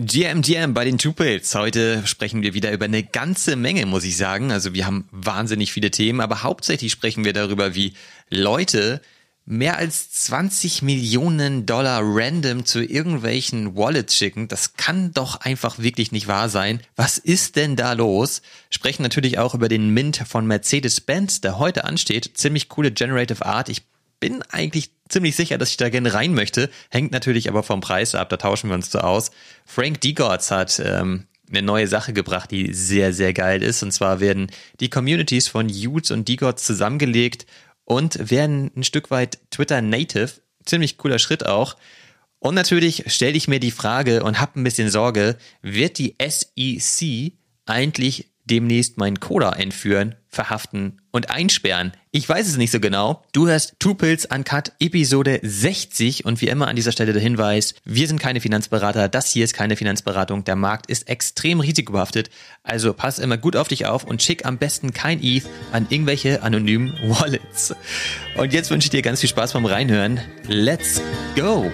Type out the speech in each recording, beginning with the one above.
GM GM bei den Tupils. Heute sprechen wir wieder über eine ganze Menge, muss ich sagen. Also wir haben wahnsinnig viele Themen, aber hauptsächlich sprechen wir darüber, wie Leute mehr als 20 Millionen Dollar random zu irgendwelchen Wallets schicken. Das kann doch einfach wirklich nicht wahr sein. Was ist denn da los? Sprechen natürlich auch über den Mint von Mercedes-Benz, der heute ansteht. Ziemlich coole Generative Art. Ich bin eigentlich ziemlich sicher, dass ich da gerne rein möchte. Hängt natürlich aber vom Preis ab, da tauschen wir uns so aus. Frank Degots hat ähm, eine neue Sache gebracht, die sehr, sehr geil ist. Und zwar werden die Communities von Utes und Degots zusammengelegt und werden ein Stück weit Twitter Native. Ziemlich cooler Schritt auch. Und natürlich stelle ich mir die Frage und habe ein bisschen Sorge, wird die SEC eigentlich demnächst meinen Coda entführen, verhaften und einsperren. Ich weiß es nicht so genau. Du hörst Two Pills Uncut Episode 60 und wie immer an dieser Stelle der Hinweis, wir sind keine Finanzberater, das hier ist keine Finanzberatung, der Markt ist extrem risikobehaftet, also pass immer gut auf dich auf und schick am besten kein ETH an irgendwelche anonymen Wallets. Und jetzt wünsche ich dir ganz viel Spaß beim Reinhören. Let's go!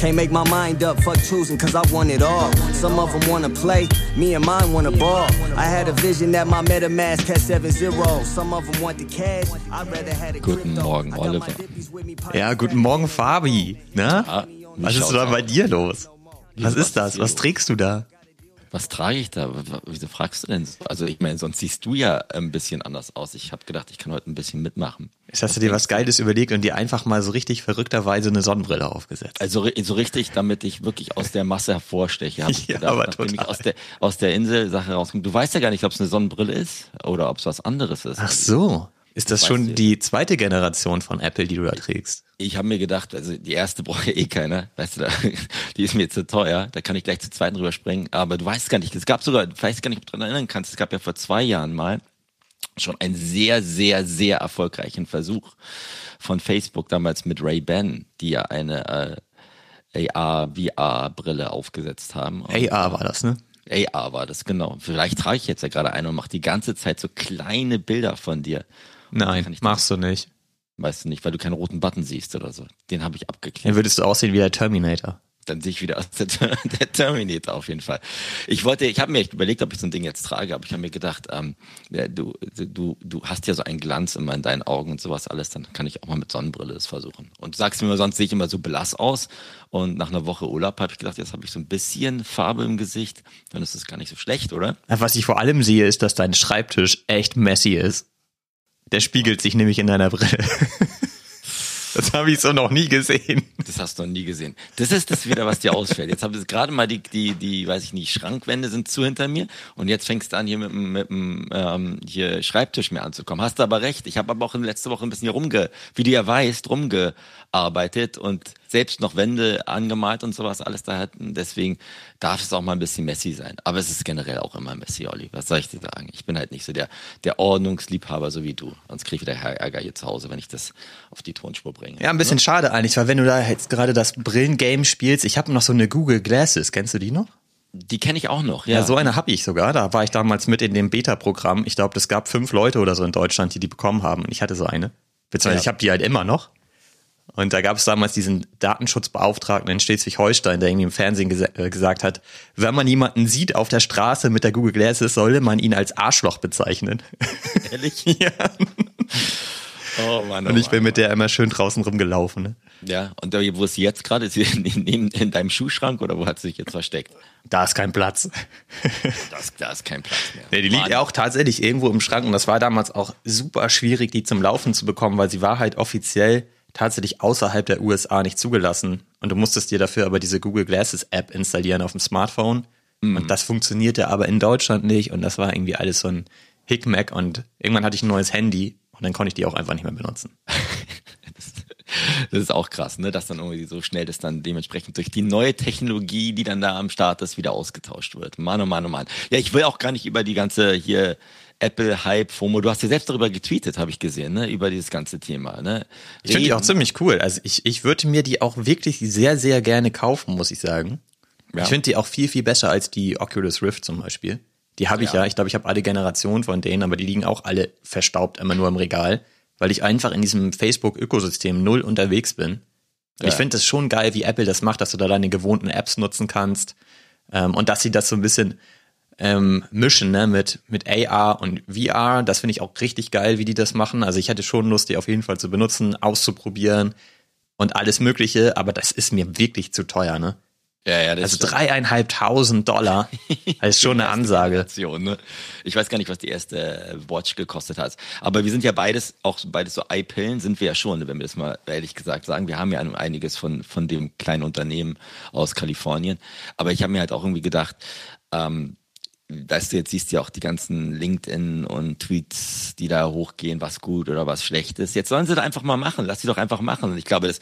Can't make my mind up, fuck choosing, cause I want it all. Some of them wanna play, me and mine wanna ball. I had a vision that my MetaMask had 7-0. Some of them want the cash, I'd rather had a Guten Morgen, Oliver. Ja, guten Morgen, Fabi. Na? Ah, ja, Was ist da bei dir los? Was ist das? Was trägst du da? Was trage ich da? Wieso fragst du denn? Also ich meine, sonst siehst du ja ein bisschen anders aus. Ich habe gedacht, ich kann heute ein bisschen mitmachen. Jetzt hast du dir was Geiles überlegt und dir einfach mal so richtig verrückterweise eine Sonnenbrille aufgesetzt. Also so richtig, damit ich wirklich aus der Masse hervorsteche. Hab ja, gedacht, aber total. Ich aus der, aus der Insel-Sache rauskomme. Du weißt ja gar nicht, ob es eine Sonnenbrille ist oder ob es was anderes ist. Ach so. Ist das schon die zweite Generation von Apple, die du da trägst? Ich habe mir gedacht, also die erste braucht ja eh keiner, weißt du, die ist mir zu teuer, da kann ich gleich zur zweiten rüberspringen, aber du weißt gar nicht, es gab sogar, ich weiß gar nicht, ob du daran erinnern kannst, es gab ja vor zwei Jahren mal schon einen sehr, sehr, sehr erfolgreichen Versuch von Facebook damals mit Ray-Ban, die ja eine äh, AR-VR-Brille aufgesetzt haben. AR war das, ne? AR war das, genau. Vielleicht trage ich jetzt ja gerade eine und mache die ganze Zeit so kleine Bilder von dir. Nein, machst du nicht. Weißt du nicht, weil du keinen roten Button siehst oder so. Den habe ich abgeklebt. Dann würdest du aussehen wie der Terminator. Dann sehe ich wieder aus der, der Terminator auf jeden Fall. Ich wollte, ich habe mir echt überlegt, ob ich so ein Ding jetzt trage, aber ich habe mir gedacht, ähm, ja, du, du, du hast ja so einen Glanz immer in deinen Augen und sowas alles, dann kann ich auch mal mit Sonnenbrille das versuchen. Und du sagst mir, sonst sehe ich immer so blass aus. Und nach einer Woche Urlaub habe ich gedacht, jetzt habe ich so ein bisschen Farbe im Gesicht. Dann ist das gar nicht so schlecht, oder? Was ich vor allem sehe, ist, dass dein Schreibtisch echt messy ist. Der spiegelt sich nämlich in deiner Brille. Das habe ich so noch nie gesehen. Das hast du noch nie gesehen. Das ist das wieder, was dir ausfällt. Jetzt habe ich gerade mal die, die, die, weiß ich nicht, Schrankwände sind zu hinter mir und jetzt fängst du an, hier mit, mit dem ähm, hier Schreibtisch mehr anzukommen. Hast du aber recht. Ich habe aber auch in letzter Woche ein bisschen hier rumge, wie du ja weißt, rumgearbeitet und selbst noch Wände angemalt und sowas alles da hatten. Deswegen darf es auch mal ein bisschen messy sein. Aber es ist generell auch immer messy, Olli. Was soll ich dir sagen? Ich bin halt nicht so der, der Ordnungsliebhaber, so wie du. Sonst kriege ich wieder Ärger hier zu Hause, wenn ich das auf die Tonspur bringe. Ja, ein bisschen ne? schade eigentlich, weil wenn du da jetzt gerade das Brillengame spielst, ich habe noch so eine Google Glasses. Kennst du die noch? Die kenne ich auch noch, ja. Ja, so eine habe ich sogar. Da war ich damals mit in dem Beta-Programm. Ich glaube, es gab fünf Leute oder so in Deutschland, die die bekommen haben. Und ich hatte so eine. Beziehungsweise ja. ich habe die halt immer noch. Und da gab es damals diesen Datenschutzbeauftragten in Schleswig-Holstein, der irgendwie im Fernsehen ges äh, gesagt hat, wenn man jemanden sieht auf der Straße mit der Google Glasses, sollte man ihn als Arschloch bezeichnen. Ehrlich? ja. Oh Mann, oh und ich bin mit der immer schön draußen rumgelaufen. Ne? Ja, und wo ist sie jetzt gerade? Ist sie in, in, in, deinem Schuhschrank oder wo hat sie sich jetzt versteckt? Da ist kein Platz. Das, da ist kein Platz mehr. Nee, die liegt ja auch tatsächlich irgendwo im Schrank und das war damals auch super schwierig, die zum Laufen zu bekommen, weil sie war halt offiziell tatsächlich außerhalb der USA nicht zugelassen. Und du musstest dir dafür aber diese Google Glasses App installieren auf dem Smartphone. Mhm. Und das funktionierte aber in Deutschland nicht. Und das war irgendwie alles so ein Hickmack. Und irgendwann hatte ich ein neues Handy und dann konnte ich die auch einfach nicht mehr benutzen. das ist auch krass, ne? Dass dann irgendwie so schnell das dann dementsprechend durch die neue Technologie, die dann da am Start ist, wieder ausgetauscht wird. Mann, oh Mann, oh Mann. Ja, ich will auch gar nicht über die ganze hier Apple-Hype, FOMO. Du hast ja selbst darüber getweetet, habe ich gesehen, ne? über dieses ganze Thema. Ne? Ich finde die auch ziemlich cool. Also ich, ich würde mir die auch wirklich sehr, sehr gerne kaufen, muss ich sagen. Ja. Ich finde die auch viel, viel besser als die Oculus Rift zum Beispiel. Die habe ich ja. ja. Ich glaube, ich habe alle Generationen von denen, aber die liegen auch alle verstaubt immer nur im Regal, weil ich einfach in diesem Facebook-Ökosystem null unterwegs bin. Und ich finde es schon geil, wie Apple das macht, dass du da deine gewohnten Apps nutzen kannst ähm, und dass sie das so ein bisschen ähm, mischen ne, mit, mit AR und VR. Das finde ich auch richtig geil, wie die das machen. Also ich hätte schon Lust, die auf jeden Fall zu benutzen, auszuprobieren und alles Mögliche, aber das ist mir wirklich zu teuer, ne? Ja, ja, das Also dreieinhalbtausend Dollar, das ist schon eine Ansage. Ne? Ich weiß gar nicht, was die erste Watch gekostet hat. Aber wir sind ja beides, auch beides so Eye-Pillen sind wir ja schon, wenn wir das mal ehrlich gesagt sagen. Wir haben ja einiges von, von dem kleinen Unternehmen aus Kalifornien. Aber ich habe mir halt auch irgendwie gedacht, ähm, weißt du, jetzt siehst du ja auch die ganzen LinkedIn und Tweets, die da hochgehen, was gut oder was schlecht ist. Jetzt sollen sie da einfach mal machen. Lass sie doch einfach machen. Und ich glaube, das,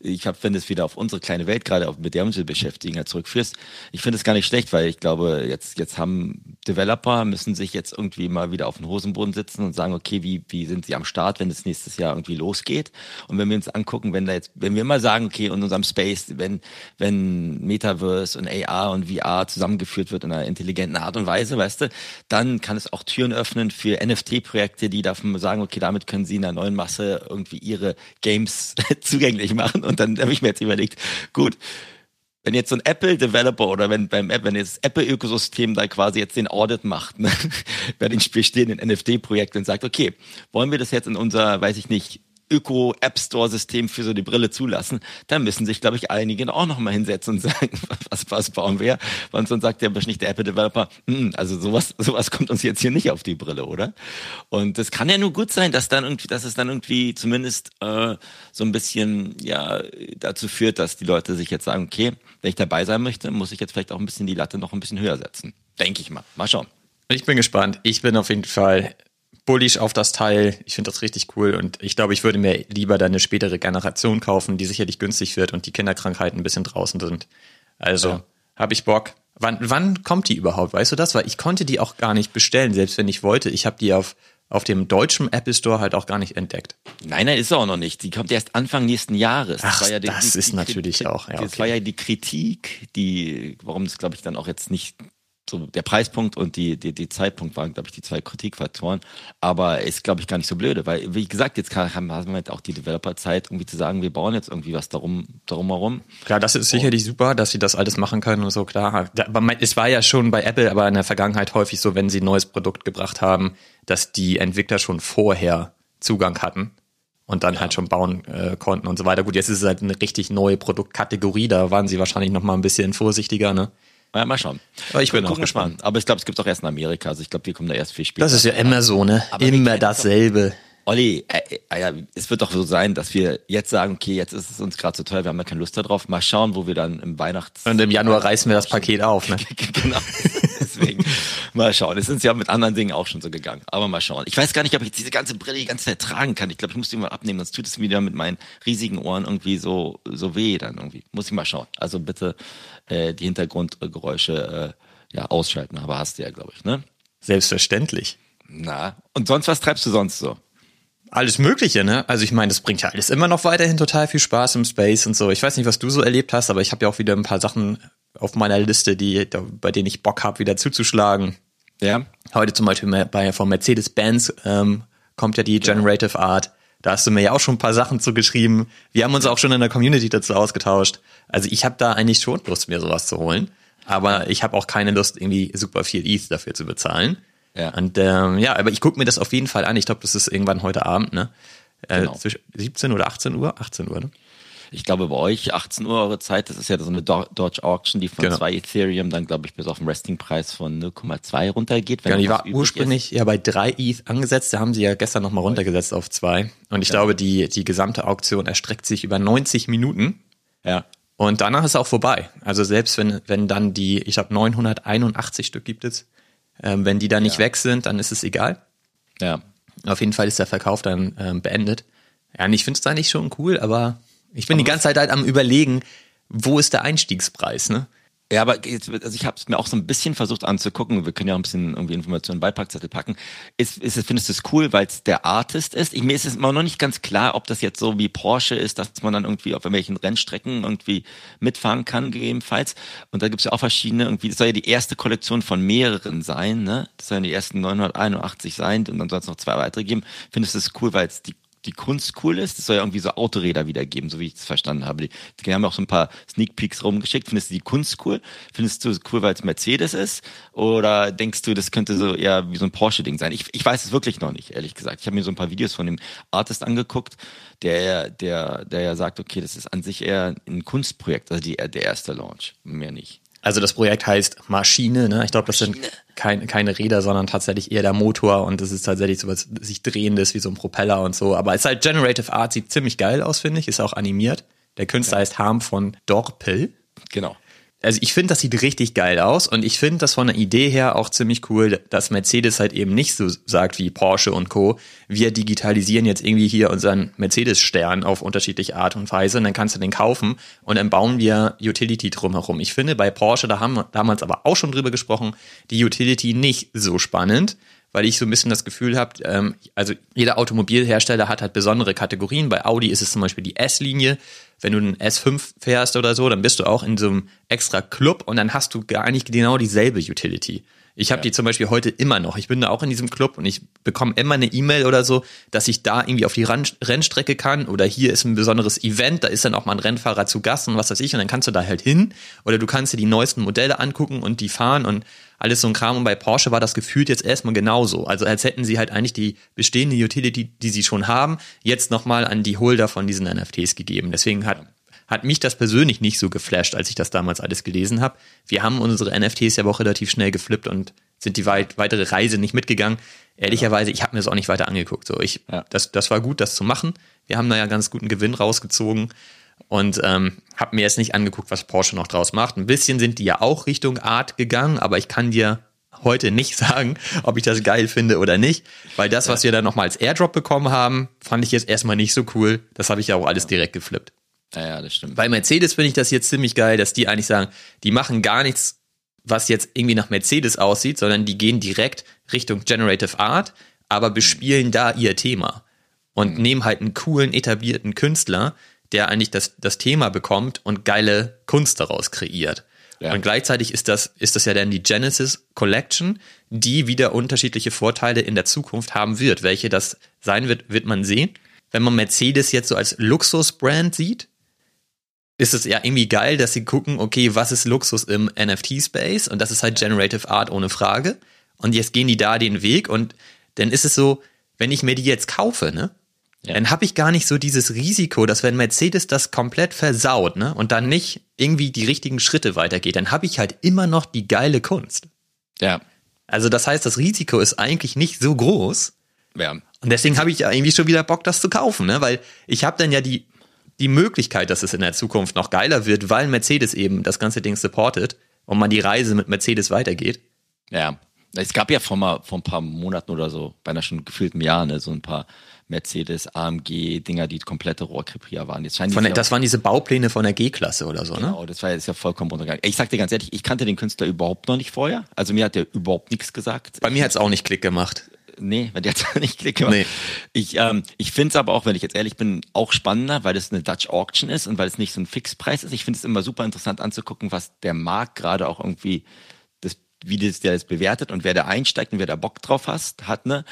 ich hab, wenn es wieder auf unsere kleine Welt gerade auf mit der uns beschäftigen halt zurückführst, ich finde es gar nicht schlecht, weil ich glaube, jetzt jetzt haben Developer müssen sich jetzt irgendwie mal wieder auf den Hosenboden sitzen und sagen, okay, wie wie sind sie am Start, wenn es nächstes Jahr irgendwie losgeht? Und wenn wir uns angucken, wenn da jetzt, wenn wir mal sagen, okay, in unserem Space, wenn wenn Metaverse und AR und VR zusammengeführt wird in einer intelligenten Art und Weise, weißt du, dann kann es auch Türen öffnen für NFT-Projekte, die davon sagen, okay, damit können sie in einer neuen Masse irgendwie ihre Games zugänglich machen. Und dann habe ich mir jetzt überlegt, gut, wenn jetzt so ein Apple-Developer oder wenn beim App, wenn jetzt das Apple-Ökosystem da quasi jetzt den Audit macht, ne, bei den bestehenden NFT-Projekten und sagt, okay, wollen wir das jetzt in unser, weiß ich nicht, Öko-App-Store-System für so die Brille zulassen, dann müssen sich, glaube ich, einige auch noch mal hinsetzen und sagen, was, was bauen wir? Weil sonst sagt ja wahrscheinlich der Apple-Developer, hm, also sowas, sowas kommt uns jetzt hier nicht auf die Brille, oder? Und das kann ja nur gut sein, dass dann irgendwie, dass es dann irgendwie zumindest äh, so ein bisschen ja dazu führt, dass die Leute sich jetzt sagen, okay, wenn ich dabei sein möchte, muss ich jetzt vielleicht auch ein bisschen die Latte noch ein bisschen höher setzen. Denke ich mal. Mal schauen. Ich bin gespannt. Ich bin auf jeden Fall bullish auf das Teil. Ich finde das richtig cool und ich glaube, ich würde mir lieber dann eine spätere Generation kaufen, die sicherlich günstig wird und die Kinderkrankheiten ein bisschen draußen sind. Also Ja. habe ich Bock. Wann, wann kommt die überhaupt? Weißt du das? Weil ich konnte die auch gar nicht bestellen, selbst wenn ich wollte. Ich habe die auf, auf dem deutschen Apple Store halt auch gar nicht entdeckt. Nein, nein, ist sie auch noch nicht. Die kommt erst Anfang nächsten Jahres. Ach, war ja das ist natürlich auch, ja, Das okay. war ja die Kritik, die, warum das, glaube ich, dann auch jetzt nicht so der Preispunkt und die, die, die Zeitpunkt waren, glaube ich, die zwei Kritikfaktoren. Aber ist, glaube ich, gar nicht so blöde, weil, wie gesagt, jetzt kann, haben wir halt auch die Developer-Zeit, irgendwie zu sagen, wir bauen jetzt irgendwie was darum, darum herum. Klar, das ist sicherlich super, dass sie das alles machen können und so, klar. Aber es war ja schon bei Apple, aber in der Vergangenheit häufig so, wenn sie ein neues Produkt gebracht haben, dass die Entwickler schon vorher Zugang hatten und dann halt schon bauen äh, konnten und so weiter. Gut, jetzt ist es halt eine richtig neue Produktkategorie, da waren sie wahrscheinlich noch mal ein bisschen vorsichtiger, ne? Ja, mal schauen. Aber ich bin auch gespannt. Aber ich glaube, es gibt auch erst in Amerika. Also ich glaube, wir kommen da erst viel später. Das ist ja immer so, ne? Aber immer dasselbe. Olli, äh, äh, ja, es wird doch so sein, dass wir jetzt sagen, okay, jetzt ist es uns gerade so teuer, wir haben ja keine Lust darauf. Mal schauen, wo wir dann im Weihnachts... Und im Januar reißen wir das Paket auf, ne? genau. Deswegen mal schauen. Es ist ja mit anderen Dingen auch schon so gegangen. Aber mal schauen. Ich weiß gar nicht, ob ich diese ganze Brille die ganze Zeit tragen kann. Ich glaube, ich muss die mal abnehmen, sonst tut es mir wieder mit meinen riesigen Ohren irgendwie so, so weh dann irgendwie. Muss ich mal schauen. Also bitte äh, die Hintergrundgeräusche äh, ja, ausschalten. Aber hast du ja, glaube ich, ne? Selbstverständlich. Na. Und sonst, was treibst du sonst so? Alles Mögliche, ne? Also ich meine, das bringt ja alles immer noch weiterhin total viel Spaß im Space und so. Ich weiß nicht, was du so erlebt hast, aber ich habe ja auch wieder ein paar Sachen auf meiner Liste, die, bei denen ich Bock habe, wieder zuzuschlagen. Ja. Heute zum Beispiel bei von Mercedes-Benz ähm, kommt ja die Generative Art. Da hast du mir ja auch schon ein paar Sachen zugeschrieben. Wir haben uns auch schon in der Community dazu ausgetauscht. Also ich habe da eigentlich schon Lust, mir sowas zu holen. Aber ich habe auch keine Lust, irgendwie super viel ETH dafür zu bezahlen. Ja. Und ähm, ja, aber ich gucke mir das auf jeden Fall an. Ich glaube, das ist irgendwann heute Abend, ne? Äh, Genau. zwischen 17 oder 18 Uhr? 18 Uhr, ne? Ich glaube, bei euch 18 Uhr eure Zeit, das ist ja so eine Do- Dodge Auction, die von Genau. 2 Ethereum dann, glaube ich, bis auf den Resting-Preis von 0,2 runtergeht. Wenn Ja, die war ursprünglich ja bei 3 ETH angesetzt, da haben sie ja gestern nochmal runtergesetzt auf 2. Und ich glaube, die, die gesamte Auktion erstreckt sich über 90 Minuten. Ist. Ja. Und danach ist auch vorbei. Also selbst wenn, wenn dann die, ich glaube 981 Stück gibt es, ähm, wenn die dann nicht Ja. weg sind, dann ist es egal. Ja. Auf jeden Fall ist der Verkauf dann ähm, beendet. Ja, und ich finde es eigentlich schon cool, aber ich bin die ganze Zeit halt am überlegen, wo ist der Einstiegspreis, ne? Ja, aber jetzt, also ich habe es mir auch so ein bisschen versucht anzugucken. Wir können ja auch ein bisschen irgendwie Informationen in den Beipackzettel packen. Ist, ist, es- findest du es cool, weil es der Artist ist? Ich, mir ist es immer noch nicht ganz klar, ob das jetzt so wie Porsche ist, dass man dann irgendwie auf irgendwelchen Rennstrecken irgendwie mitfahren kann, gegebenenfalls. Und da gibt's ja auch verschiedene, irgendwie, das soll ja die erste Kollektion von mehreren sein, ne? Das sollen die ersten 981 sein und dann soll es noch zwei weitere geben. Findest du es cool, weil es die die Kunst cool ist. Das soll ja irgendwie so Autoräder wiedergeben, so wie ich es verstanden habe. Die, die haben auch so ein paar Sneak Peeks rumgeschickt. Findest du die Kunst cool? Findest du es cool, weil es Mercedes ist? Oder denkst du, das könnte so eher wie so ein Porsche-Ding sein? Ich, ich weiß es wirklich noch nicht, ehrlich gesagt. Ich habe mir so ein paar Videos von dem Artist angeguckt, der, der, der ja sagt, okay, das ist an sich eher ein Kunstprojekt, also die, der erste Launch, mehr nicht. Also das Projekt heißt Maschine, ne? Ich glaube, das sind kein, keine Räder, sondern tatsächlich eher der Motor und das ist tatsächlich so was sich drehendes wie so ein Propeller und so. Aber es ist halt Generative Art, sieht ziemlich geil aus, finde ich, ist auch animiert. Der Künstler ja. heißt Harm von Dorpel. Genau also ich finde, das sieht richtig geil aus und ich finde das von der Idee her auch ziemlich cool, dass Mercedes halt eben nicht so sagt wie Porsche und Co. Wir digitalisieren jetzt irgendwie hier unseren Mercedes-Stern auf unterschiedliche Art und Weise und dann kannst du den kaufen und dann bauen wir Utility drumherum. Ich finde bei Porsche, da haben wir damals aber auch schon drüber gesprochen, die Utility nicht so spannend, weil ich so ein bisschen das Gefühl habe, ähm, also jeder Automobilhersteller hat halt besondere Kategorien. Bei Audi ist es zum Beispiel die S-Linie. Wenn du einen S5 fährst oder so, dann bist du auch in so einem extra Club und dann hast du gar nicht genau dieselbe Utility. Ich habe ja. die zum Beispiel heute immer noch. Ich bin da auch in diesem Club und ich bekomme immer eine E-Mail oder so, dass ich da irgendwie auf die Rennstrecke kann oder hier ist ein besonderes Event, da ist dann auch mal ein Rennfahrer zu Gast und was weiß ich und dann kannst du da halt hin oder du kannst dir die neuesten Modelle angucken und die fahren und alles so ein Kram. Und bei Porsche war das gefühlt jetzt erstmal genauso. Also als hätten sie halt eigentlich die bestehende Utility, die sie schon haben, jetzt nochmal an die Holder von diesen NFTs gegeben. Deswegen hat hat mich das persönlich nicht so geflasht, als ich das damals alles gelesen habe. Wir haben unsere NFTs ja auch relativ schnell geflippt und sind die weit, weitere Reise nicht mitgegangen. Ehrlicherweise, ich habe mir das auch nicht weiter angeguckt. So, ich, ja. das, das war gut, das zu machen. Wir haben da ja ganz guten Gewinn rausgezogen und ähm, habe mir jetzt nicht angeguckt, was Porsche noch draus macht. Ein bisschen sind die ja auch Richtung Art gegangen, aber ich kann dir heute nicht sagen, ob ich das geil finde oder nicht, weil das, was wir dann nochmal als Airdrop bekommen haben, fand ich jetzt erstmal nicht so cool. Das habe ich ja auch alles direkt geflippt. Ja, ja, das stimmt. Bei Mercedes finde ich das jetzt ziemlich geil, dass die eigentlich sagen, die machen gar nichts, was jetzt irgendwie nach Mercedes aussieht, sondern die gehen direkt Richtung Generative Art, aber bespielen da ihr Thema und mhm. nehmen halt einen coolen, etablierten Künstler, der eigentlich das, das Thema bekommt und geile Kunst daraus kreiert. Ja. Und gleichzeitig ist das, ist das ja dann die Genesis Collection, die wieder unterschiedliche Vorteile in der Zukunft haben wird. Welche das sein wird, wird man sehen. Wenn man Mercedes jetzt so als Luxusbrand sieht, ist es ja irgendwie geil, dass sie gucken, okay, was ist Luxus im NFT-Space? Und das ist halt Generative Art ohne Frage. Und jetzt gehen die da den Weg und dann ist es so, wenn ich mir die jetzt kaufe, ne? Ja. Dann habe ich gar nicht so dieses Risiko, dass wenn Mercedes das komplett versaut, ne, und dann nicht irgendwie die richtigen Schritte weitergeht, dann habe ich halt immer noch die geile Kunst. Ja. Also das heißt, das Risiko ist eigentlich nicht so groß. Ja. Und deswegen habe ich ja irgendwie schon wieder Bock, das zu kaufen, ne? Weil ich habe dann ja die die Möglichkeit, dass es in der Zukunft noch geiler wird, weil Mercedes eben das ganze Ding supportet und man die Reise mit Mercedes weitergeht. Ja, es gab ja vor, mal, vor ein paar Monaten oder so, beinahe schon gefühlten Jahren, ne, so ein paar Mercedes, AMG-Dinger, die komplette Rohrkrepierer waren. Jetzt von der, das waren diese Baupläne von der G-Klasse oder so, genau, ne? Genau, das war jetzt ja vollkommen untergegangen. Ich sag dir ganz ehrlich, ich kannte den Künstler überhaupt noch nicht vorher. Also mir hat der überhaupt nichts gesagt. Bei mir hat es auch nicht Klick gemacht nee, weil die hat nicht Klick gemacht. Nee. Ich, ähm, ich finde es aber auch, wenn ich jetzt ehrlich bin, auch spannender, weil es eine Dutch Auction ist und weil es nicht so ein Fixpreis ist. Ich finde es immer super interessant anzugucken, was der Markt gerade auch irgendwie wie das der das bewertet und wer da einsteigt und wer da Bock drauf hast, hat, ne?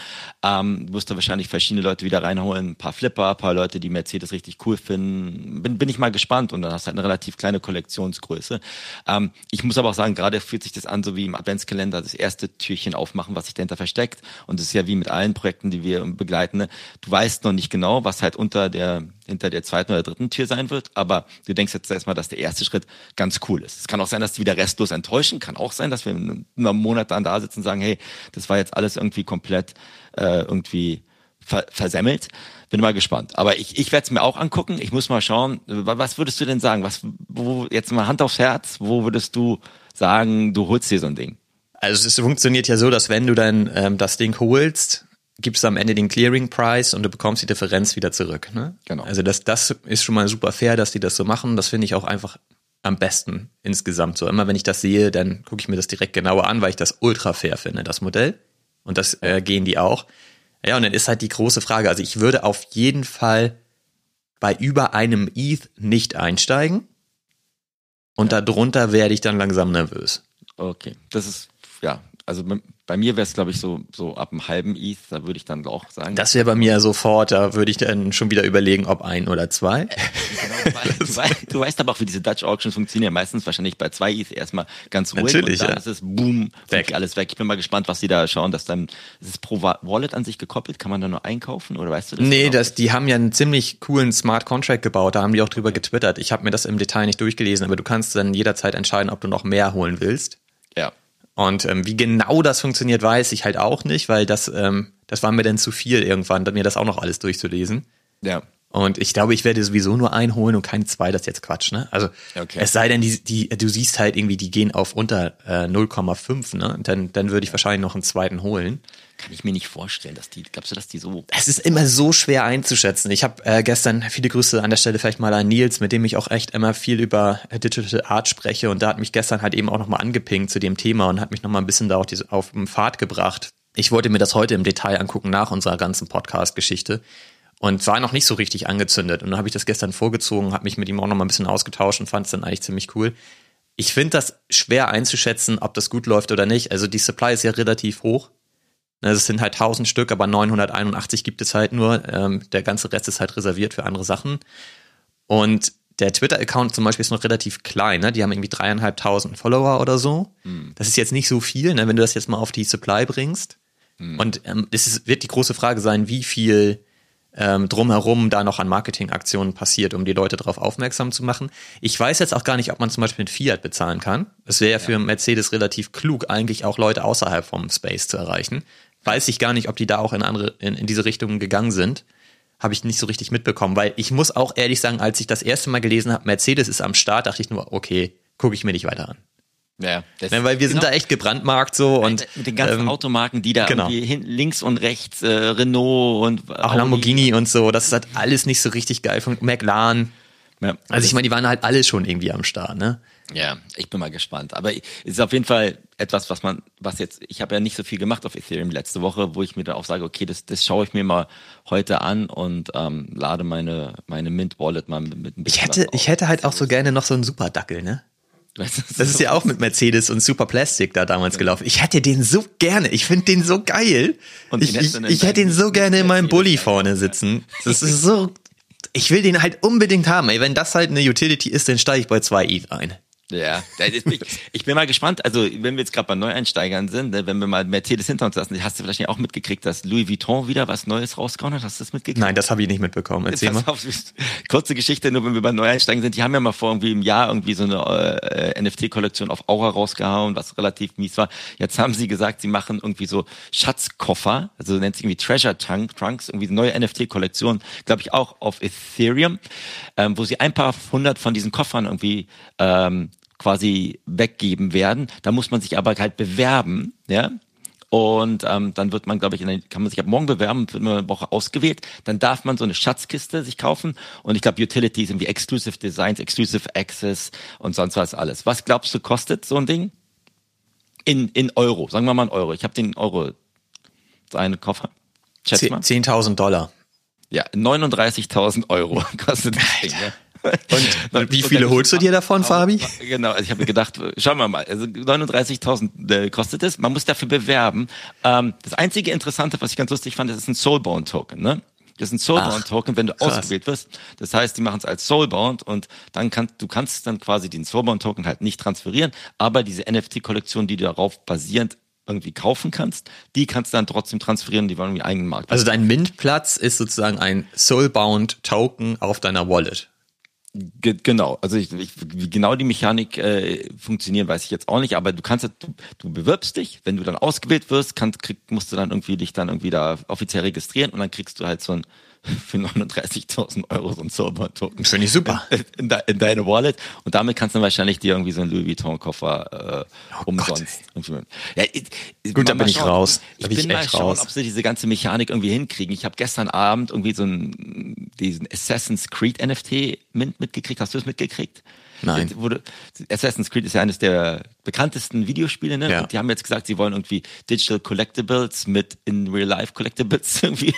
Ähm, du musst da wahrscheinlich verschiedene Leute wieder reinholen, ein paar Flipper, ein paar Leute, die Mercedes richtig cool finden. Bin, bin ich mal gespannt und dann hast du halt eine relativ kleine Kollektionsgröße. Ähm, ich muss aber auch sagen, gerade fühlt sich das an, so wie im Adventskalender das erste Türchen aufmachen, was sich dahinter versteckt. Und das ist ja wie mit allen Projekten, die wir begleiten. Ne? Du weißt noch nicht genau, was halt unter der hinter der zweiten oder dritten Tür sein wird, aber du denkst jetzt erstmal, dass der erste Schritt ganz cool ist. Es kann auch sein, dass die wieder restlos enttäuschen, kann auch sein, dass wir in einem Monat dann da sitzen und sagen, hey, das war jetzt alles irgendwie komplett äh, irgendwie ver versemmelt. Bin mal gespannt. Aber ich, ich werde es mir auch angucken. Ich muss mal schauen, was würdest du denn sagen? Was, wo, jetzt mal Hand aufs Herz, wo würdest du sagen, du holst dir so ein Ding? Also es funktioniert ja so, dass wenn du dann ähm, das Ding holst, gibst du am Ende den Clearing Price und du bekommst die Differenz wieder zurück. Ne? Genau. Also das, das ist schon mal super fair, dass die das so machen. Das finde ich auch einfach am besten insgesamt so. Immer wenn ich das sehe, dann gucke ich mir das direkt genauer an, weil ich das ultra fair finde, das Modell. Und das äh, gehen die auch. Ja, und dann ist halt die große Frage. Also ich würde auf jeden Fall bei über einem ETH nicht einsteigen. Und ja. darunter werde ich dann langsam nervös. Okay, das ist, ja, also bei mir wäre es, glaube ich, so, so ab einem halben ETH, da würde ich dann auch sagen. Das wäre bei mir sofort, da würde ich dann schon wieder überlegen, ob ein oder zwei. Genau, du, weißt, du, weißt, du, weißt, aber auch, wie diese Dutch Auctions funktionieren. Meistens wahrscheinlich bei zwei ETH erstmal ganz ruhig. Natürlich, und dann ja. ist es boom, weg. alles weg. Ich bin mal gespannt, was sie da schauen, dass dann, ist es pro Wallet an sich gekoppelt? Kann man da nur einkaufen oder weißt du das? Nee, das, die haben ja einen ziemlich coolen Smart Contract gebaut, da haben die auch drüber getwittert. Ich habe mir das im Detail nicht durchgelesen, aber du kannst dann jederzeit entscheiden, ob du noch mehr holen willst. Und ähm, wie genau das funktioniert, weiß ich halt auch nicht, weil das, ähm, das war mir dann zu viel irgendwann, mir das auch noch alles durchzulesen. Ja. Und ich glaube, ich werde sowieso nur einen holen und keine zwei, das ist jetzt Quatsch, ne? Also Okay. es sei denn, die, die, du siehst halt irgendwie, die gehen auf unter äh, 0,5, ne? Dann, dann würde ich wahrscheinlich noch einen zweiten holen. Kann ich mir nicht vorstellen, dass die, glaubst du, dass die so. Es ist immer so schwer einzuschätzen. Ich habe äh, gestern viele Grüße an der Stelle vielleicht mal an Nils, mit dem ich auch echt immer viel über äh, Digital Art spreche. Und da hat mich gestern halt eben auch nochmal angepinkt zu dem Thema und hat mich nochmal ein bisschen da auch diese, auf den Pfad gebracht. Ich wollte mir das heute im Detail angucken nach unserer ganzen Podcast-Geschichte und war noch nicht so richtig angezündet. Und dann habe ich das gestern vorgezogen, habe mich mit ihm auch nochmal ein bisschen ausgetauscht und fand es dann eigentlich ziemlich cool. Ich finde das schwer einzuschätzen, ob das gut läuft oder nicht. Also die Supply ist ja relativ hoch. Also es sind halt 1000 Stück, aber 981 gibt es halt nur. Ähm, der ganze Rest ist halt reserviert für andere Sachen. Und der Twitter-Account zum Beispiel ist noch relativ klein. Ne? Die haben irgendwie dreieinhalbtausend Follower oder so. Das ist jetzt nicht so viel, ne? wenn du das jetzt mal auf die Supply bringst. Und ähm, es ist, wird die große Frage sein, wie viel ähm, drumherum da noch an Marketingaktionen passiert, um die Leute darauf aufmerksam zu machen. Ich weiß jetzt auch gar nicht, ob man zum Beispiel mit Fiat bezahlen kann. Es wäre ja für Mercedes relativ klug, eigentlich auch Leute außerhalb vom Space zu erreichen. Weiß ich gar nicht, ob die da auch in andere, in, in diese Richtung gegangen sind. Habe ich nicht so richtig mitbekommen, weil ich muss auch ehrlich sagen, als ich das erste Mal gelesen habe, Mercedes ist am Start, dachte ich nur, okay, gucke ich mir nicht weiter an. Ja, das, Ne, weil wir sind genau. da echt gebrandmarkt so und mit den ganzen ähm, Automarken, die da genau. hin, links und rechts, äh, Renault und auch Lamborghini und so, das ist halt alles nicht so richtig geil von McLaren. Ja. Also ich meine, die waren halt alle schon irgendwie am Start, ne? Ja, ich bin mal gespannt. Aber es ist auf jeden Fall etwas, was man, was jetzt, ich habe ja nicht so viel gemacht auf Ethereum letzte Woche, wo ich mir dann auch sage, okay, das, das schaue ich mir mal heute an und ähm, lade meine, meine Mint-Wallet mal mit, mit ein Ich bisschen hätte, was ich hätte halt auch so gerne noch so einen Superdackel, ne? Das ist ja auch mit Mercedes und Super Plastic da damals gelaufen. Ich hätte den so gerne. Ich finde den so geil. Und ich ich, ich hätte ihn so gerne in meinem Bulli vorne sitzen. Das ist so. Ich will den halt unbedingt haben. Ey, wenn das halt eine Utility ist, dann steige ich bei zwei ETH ein. Ja, ist, ich, ich bin mal gespannt. Also, wenn wir jetzt gerade bei Neueinsteigern sind, ne, wenn wir mal Mercedes hinter uns lassen, hast du vielleicht auch mitgekriegt, dass Louis Vuitton wieder was Neues rausgehauen hat? Hast du das mitgekriegt? Nein, das habe ich nicht mitbekommen. Erzähl mal. Auf, kurze Geschichte, nur wenn wir bei Neueinsteigen sind. Die haben ja mal vor irgendwie im Jahr irgendwie so eine äh, NFT-Kollektion auf Aura rausgehauen, was relativ mies war. Jetzt haben sie gesagt, sie machen irgendwie so Schatzkoffer, also nennt sich irgendwie Treasure Trunk, Trunks, irgendwie eine neue NFT-Kollektion, glaube ich auch auf Ethereum, ähm, wo sie ein paar hundert von diesen Koffern irgendwie ähm, quasi weggeben werden. Da muss man sich aber halt bewerben, ja. Und ähm, dann wird man, glaube ich, der, kann man sich ab morgen bewerben, wird man eine Woche ausgewählt. Dann darf man so eine Schatzkiste sich kaufen. Und ich glaube, Utilities sind wie Exclusive Designs, Exclusive Access und sonst was alles. Was glaubst du, kostet so ein Ding? In, in Euro, sagen wir mal in Euro. Ich habe den Euro, einen Koffer. Schätz mal. 10.000 Dollar. Ja, 39.000 Euro kostet das Ding. Ja. Und wie viele holst du dir davon, Fabi? Genau, also ich habe mir gedacht, schauen wir mal, also 39.000 äh, kostet es, man muss dafür bewerben. Ähm, das einzige Interessante, was ich ganz lustig fand, das ist ein Soulbound-Token, ne? Das ist ein Soulbound-Token, wenn du krass. ausgewählt wirst. Das heißt, die machen es als Soulbound und dann kannst du kannst dann quasi den Soulbound-Token halt nicht transferieren, aber diese NFT-Kollektion, die du darauf basierend irgendwie kaufen kannst, die kannst du dann trotzdem transferieren, die wollen irgendwie eigenen Markt. Also dein Mint-Platz ist sozusagen ein Soulbound-Token auf deiner Wallet. Ge genau, also ich, ich, wie genau die Mechanik äh, funktionieren, weiß ich jetzt auch nicht, aber du kannst, du, du bewirbst dich, wenn du dann ausgewählt wirst, kannst, krieg, musst du dann irgendwie dich dann irgendwie da offiziell registrieren und dann kriegst du halt so ein für 39.000 Euro so ein Soulbound-Token. Finde ich super. In, de, in deine Wallet und damit kannst du wahrscheinlich dir irgendwie so einen Louis Vuitton-Koffer äh, umsonst. irgendwie- Ja, ich, Gut, da mal bin ich schauen. raus. Ich Da bin bin ich mal echt schauen, raus. ob sie diese ganze Mechanik irgendwie hinkriegen. Ich habe gestern Abend irgendwie so einen, diesen Assassin's Creed NFT mitgekriegt. Hast du das mitgekriegt? Nein. Wurde, Assassin's Creed ist ja eines der bekanntesten Videospiele, ne? Ja. Und die haben jetzt gesagt, sie wollen irgendwie Digital Collectibles mit in Real Life Collectibles irgendwie,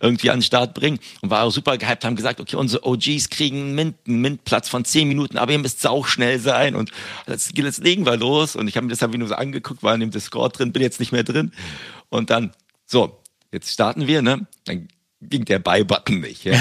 irgendwie an den Start bringen. Und war auch super gehypt, haben gesagt, okay, unsere OGs kriegen einen Mint, einen Mintplatz von 10 Minuten, aber ihr müsst sauschnell sein. Und das, jetzt legen wir los. Und ich habe mir das hab ich nur so angeguckt, war in dem Discord drin, bin jetzt nicht mehr drin. Und dann, so, jetzt starten wir, ne? Dann ging der Buy-Button nicht. Ja.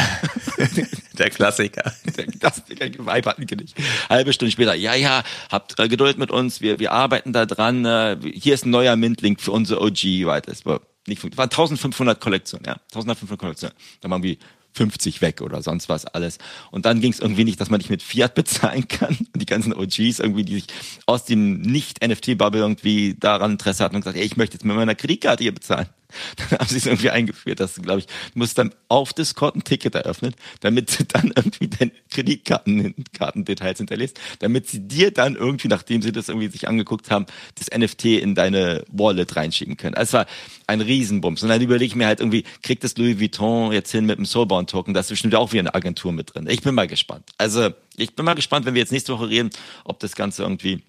Der Klassiker. Das Buy-Button ging nicht. Halbe Stunde später, ja, ja, habt äh, Geduld mit uns, wir, wir arbeiten da dran. Äh, hier ist ein neuer Mint-Link für unsere OG. Weiter. Es war nicht funkt- waren 1500 Kollektionen, ja, 1500 Kollektionen. Da waren wir 50 weg oder sonst was alles. Und dann ging es irgendwie nicht, dass man nicht mit Fiat bezahlen kann. Und die ganzen OGs irgendwie, die sich aus dem Nicht-NFT-Bubble irgendwie daran Interesse hatten und gesagt, ey, ich möchte jetzt mit meiner Kreditkarte hier bezahlen. Dann haben sie es irgendwie eingeführt, dass du, glaube ich, musst dann auf Discord ein Ticket eröffnen, damit du dann irgendwie deine Kreditkartendetails hinterlässt, damit sie dir dann irgendwie, nachdem sie das irgendwie sich angeguckt haben, das NFT in deine Wallet reinschicken können. Also es war ein Riesenbums. Und dann überlege ich mir halt irgendwie, kriegt das Louis Vuitton jetzt hin mit dem Soulbound-Token? Da ist bestimmt auch wieder eine Agentur mit drin. Ich bin mal gespannt. Also ich bin mal gespannt, wenn wir jetzt nächste Woche reden, ob das Ganze irgendwie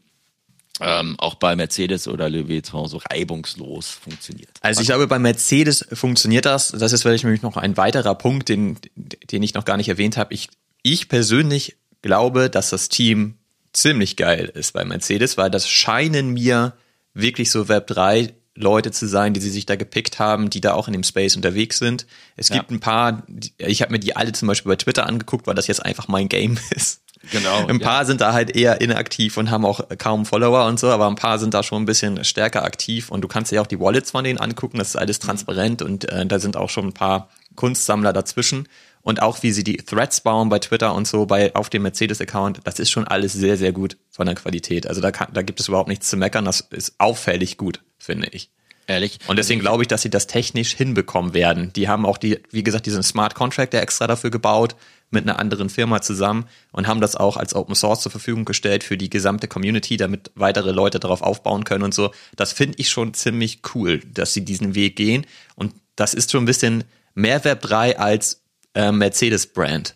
ähm, auch bei Mercedes oder Louis Vuitton so reibungslos funktioniert. Also ich glaube, bei Mercedes funktioniert das. Das ist vielleicht nämlich noch ein weiterer Punkt, den, den ich noch gar nicht erwähnt habe. Ich, ich persönlich glaube, dass das Team ziemlich geil ist bei Mercedes, weil das scheinen mir wirklich so Web 3 Leute zu sein, die sie sich da gepickt haben, die da auch in dem Space unterwegs sind. Es Ja. gibt ein paar, ich habe mir die alle zum Beispiel bei Twitter angeguckt, weil das jetzt einfach mein Game ist. Genau, Ein ja. paar sind da halt eher inaktiv und haben auch kaum Follower und so, aber ein paar sind da schon ein bisschen stärker aktiv und du kannst dir auch die Wallets von denen angucken, das ist alles transparent und äh, da sind auch schon ein paar Kunstsammler dazwischen und auch wie sie die Threads bauen bei Twitter und so bei auf dem Mercedes-Account, das ist schon alles sehr, sehr gut von der Qualität. Also da, kann, da gibt es überhaupt nichts zu meckern, das ist auffällig gut, finde ich. Ehrlich? Und deswegen glaube ich, dass sie das technisch hinbekommen werden. Die haben auch die, wie gesagt, diesen Smart Contract der extra dafür gebaut mit einer anderen Firma zusammen und haben das auch als Open Source zur Verfügung gestellt für die gesamte Community, damit weitere Leute darauf aufbauen können und so. Das finde ich schon ziemlich cool, dass sie diesen Weg gehen. Und das ist schon ein bisschen mehr Web 3 als äh, Mercedes-Brand.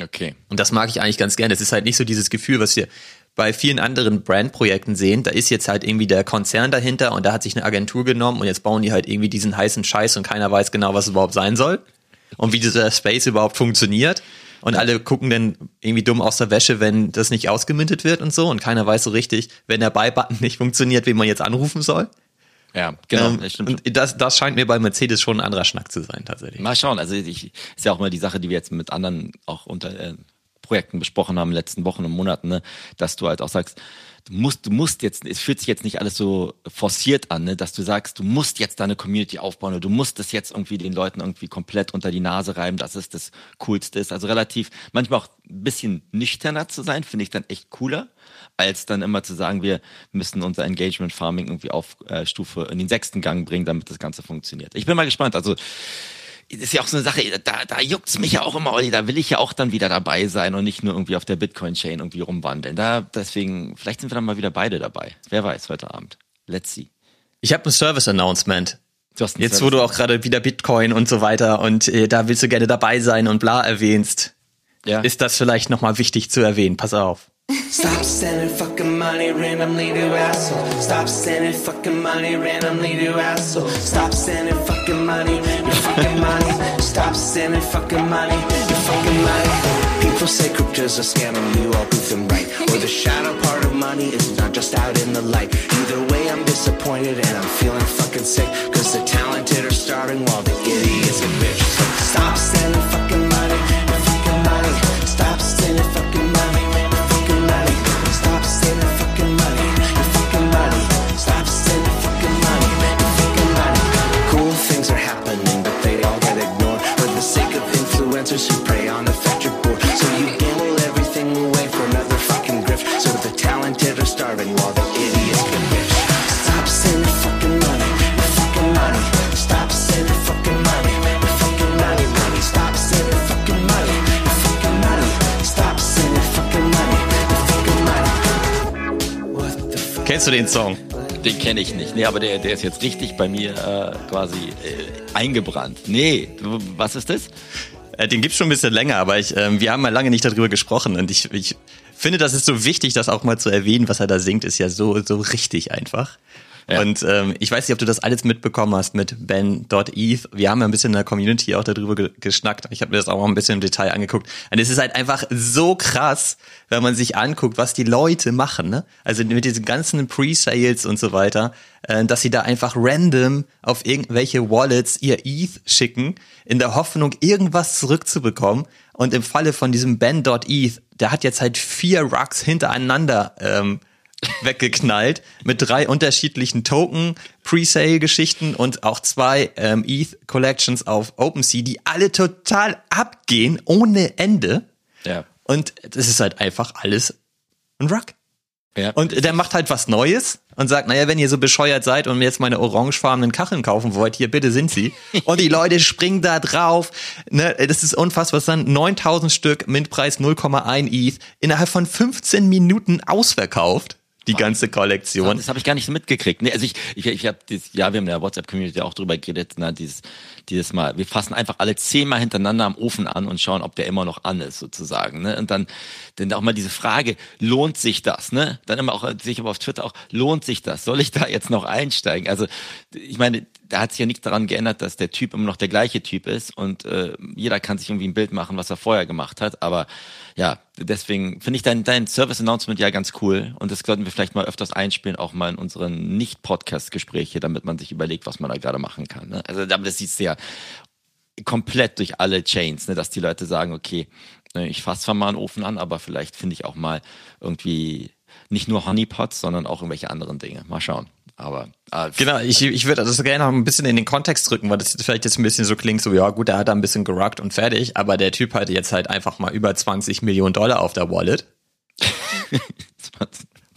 Okay. Und das mag ich eigentlich ganz gerne. Es ist halt nicht so dieses Gefühl, was wir bei vielen anderen Brandprojekten sehen. Da ist jetzt halt irgendwie der Konzern dahinter und da hat sich eine Agentur genommen und jetzt bauen die halt irgendwie diesen heißen Scheiß und keiner weiß genau, was es überhaupt sein soll und wie dieser Space überhaupt funktioniert. Und alle gucken dann irgendwie dumm aus der Wäsche, wenn das nicht ausgemintet wird und so. Und keiner weiß so richtig, wenn der Buy-Button nicht funktioniert, wen man jetzt anrufen soll. Ja, genau. Ähm, das und das, das scheint mir bei Mercedes schon ein anderer Schnack zu sein, tatsächlich. Mal schauen. Also ich, ist ja auch mal die Sache, die wir jetzt mit anderen auch unter äh, Projekten besprochen haben in den letzten Wochen und Monaten, ne? dass du halt auch sagst, du musst, du musst jetzt, es fühlt sich jetzt nicht alles so forciert an, ne? dass du sagst, du musst jetzt deine Community aufbauen oder du musst das jetzt irgendwie den Leuten irgendwie komplett unter die Nase reiben, dass es das Coolste ist. Also relativ, manchmal auch ein bisschen nüchterner zu sein, finde ich dann echt cooler, als dann immer zu sagen, wir müssen unser Engagement Farming irgendwie auf äh, Stufe in den sechsten Gang bringen, damit das Ganze funktioniert. Ich bin mal gespannt. Also ist ja auch so eine Sache, da, da juckt's mich ja auch immer, Olli, da will ich ja auch dann wieder dabei sein und nicht nur irgendwie auf der Bitcoin-Chain irgendwie rumwandeln. Da, deswegen, vielleicht sind wir dann mal wieder beide dabei. Wer weiß, heute Abend. Let's see. Ich habe ein Service-Announcement. Du hast Jetzt, wo du auch gerade wieder Bitcoin und so weiter und äh, da willst du gerne dabei sein und bla erwähnst, Ja. ist das vielleicht nochmal wichtig zu erwähnen. Pass auf. Stop sending fucking money randomly to assholes. Stop sending fucking money randomly to assholes. Stop sending fucking money, your fucking money. Stop sending fucking money, your fucking money. People say crypto's a scam and you all prove them right. Or the shadow part of money is not just out in the light. Either way, I'm disappointed and I'm feeling fucking sick. Cause the talented are starving while the idiots get rich. So stop sending fucking Kennst du den Song? Den kenne ich nicht. Nee, aber der, der ist jetzt richtig bei mir äh, quasi äh, eingebrannt. Nee, was ist das? Äh, den gibt's schon ein bisschen länger, aber ich, ähm, wir haben mal lange nicht darüber gesprochen und ich, ich finde, das ist so wichtig, das auch mal zu erwähnen, was er da singt, ist ja so, so richtig einfach. Ja. Und ähm, ich weiß nicht, ob du das alles mitbekommen hast mit Ben.eth. Wir haben ja ein bisschen in der Community auch darüber ge geschnackt. Ich habe mir das auch mal ein bisschen im Detail angeguckt. Und es ist halt einfach so krass, wenn man sich anguckt, was die Leute machen. Ne? Also mit diesen ganzen Pre-Sales und so weiter, äh, dass sie da einfach random auf irgendwelche Wallets ihr ETH schicken, in der Hoffnung, irgendwas zurückzubekommen. Und im Falle von diesem Ben.eth, der hat jetzt halt vier Rucks hintereinander ähm, weggeknallt mit drei unterschiedlichen Token, Presale-Geschichten und auch zwei ähm, ETH-Collections auf OpenSea, die alle total abgehen ohne Ende. Ja. Und das ist halt einfach alles ein Ruck. Ja. Und der macht halt was Neues und sagt, naja, wenn ihr so bescheuert seid und mir jetzt meine orangefarbenen Kacheln kaufen wollt, hier bitte sind sie. Und die Leute springen da drauf. Ne, das ist unfassbar. Was dann 9000 Stück, Mintpreis 0,1 ETH, innerhalb von 15 Minuten ausverkauft die ganze Kollektion. Das habe ich gar nicht so mitgekriegt. Nee, also ich, ich, ich habe das, ja, wir haben in der WhatsApp-Community auch drüber geredet, na, dieses, dieses Mal. Wir fassen einfach alle zehnmal hintereinander am Ofen an und schauen, ob der immer noch an ist, sozusagen. Ne? Und dann, dann auch mal diese Frage, lohnt sich das? Ne? Dann immer auch, sich aber auf Twitter auch, lohnt sich das? Soll ich da jetzt noch einsteigen? Also, ich meine, da hat sich ja nichts daran geändert, dass der Typ immer noch der gleiche Typ ist und äh, jeder kann sich irgendwie ein Bild machen, was er vorher gemacht hat. Aber ja, deswegen finde ich dein, dein Service-Announcement ja ganz cool und das sollten wir vielleicht mal öfters einspielen, auch mal in unseren Nicht-Podcast-Gespräche, damit man sich überlegt, was man da gerade machen kann. Ne? Also aber das siehst du ja komplett durch alle Chains, ne, dass die Leute sagen, okay, ne, ich fasse zwar mal einen Ofen an, aber vielleicht finde ich auch mal irgendwie nicht nur Honeypots, sondern auch irgendwelche anderen Dinge. Mal schauen. Aber äh, genau, ich, ich würde das gerne noch ein bisschen in den Kontext drücken, weil das vielleicht jetzt ein bisschen so klingt, so ja gut, er hat da ein bisschen geruckt und fertig, aber der Typ hatte jetzt halt einfach mal über 20 Millionen Dollar auf der Wallet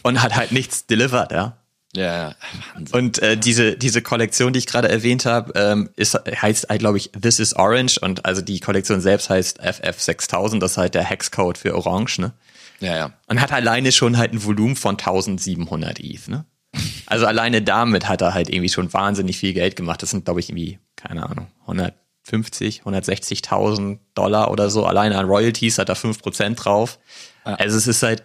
und hat halt nichts delivered, ja. Ja, Wahnsinn. Und äh, diese diese Kollektion, die ich gerade erwähnt habe, ähm, ist heißt halt, glaube ich, This is Orange und also die Kollektion selbst heißt FF6000, das ist halt der Hexcode für Orange, ne? Ja, ja. Und hat alleine schon halt ein Volumen von 1700 ETH, ne? Also alleine damit hat er halt irgendwie schon wahnsinnig viel Geld gemacht. Das sind, glaube ich, irgendwie, keine Ahnung, 150, 160.000 Dollar oder so. Alleine an Royalties hat er 5% drauf. Also es ist halt,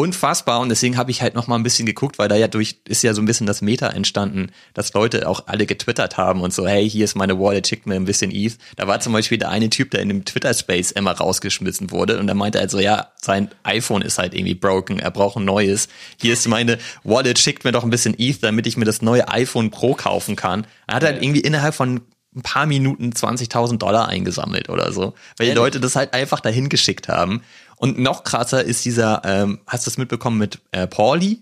unfassbar und deswegen habe ich halt noch mal ein bisschen geguckt, weil da ja durch ist ja so ein bisschen das Meta entstanden, dass Leute auch alle getwittert haben und so, hey, hier ist meine Wallet, schickt mir ein bisschen ETH. Da war zum Beispiel der eine Typ, der in dem Twitter-Space immer rausgeschmissen wurde und da meinte er halt so, ja, sein iPhone ist halt irgendwie broken, er braucht ein neues. Hier ist meine Wallet, schickt mir doch ein bisschen ETH, damit ich mir das neue iPhone Pro kaufen kann. Er hat halt irgendwie innerhalb von ein paar Minuten 20.000 Dollar eingesammelt oder so, weil die Leute das halt einfach dahin geschickt haben. Und noch krasser ist dieser, ähm, hast du das mitbekommen mit äh, Pauli?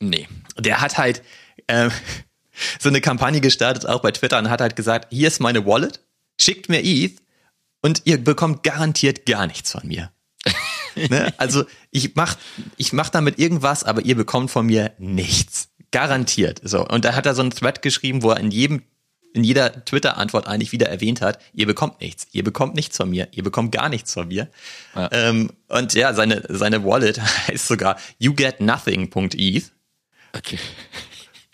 Nee. Der hat halt ähm, so eine Kampagne gestartet, auch bei Twitter, und hat halt gesagt, hier ist meine Wallet, schickt mir ETH und ihr bekommt garantiert gar nichts von mir. ne? Also ich mach, ich mach damit irgendwas, aber ihr bekommt von mir nichts. Garantiert. So. Und da hat er so einen Thread geschrieben, wo er in jedem in jeder Twitter-Antwort eigentlich wieder erwähnt hat, ihr bekommt nichts, ihr bekommt nichts von mir, ihr bekommt gar nichts von mir. Ja. Ähm, und ja, seine, seine Wallet heißt sogar yougetnothing.eth. Okay.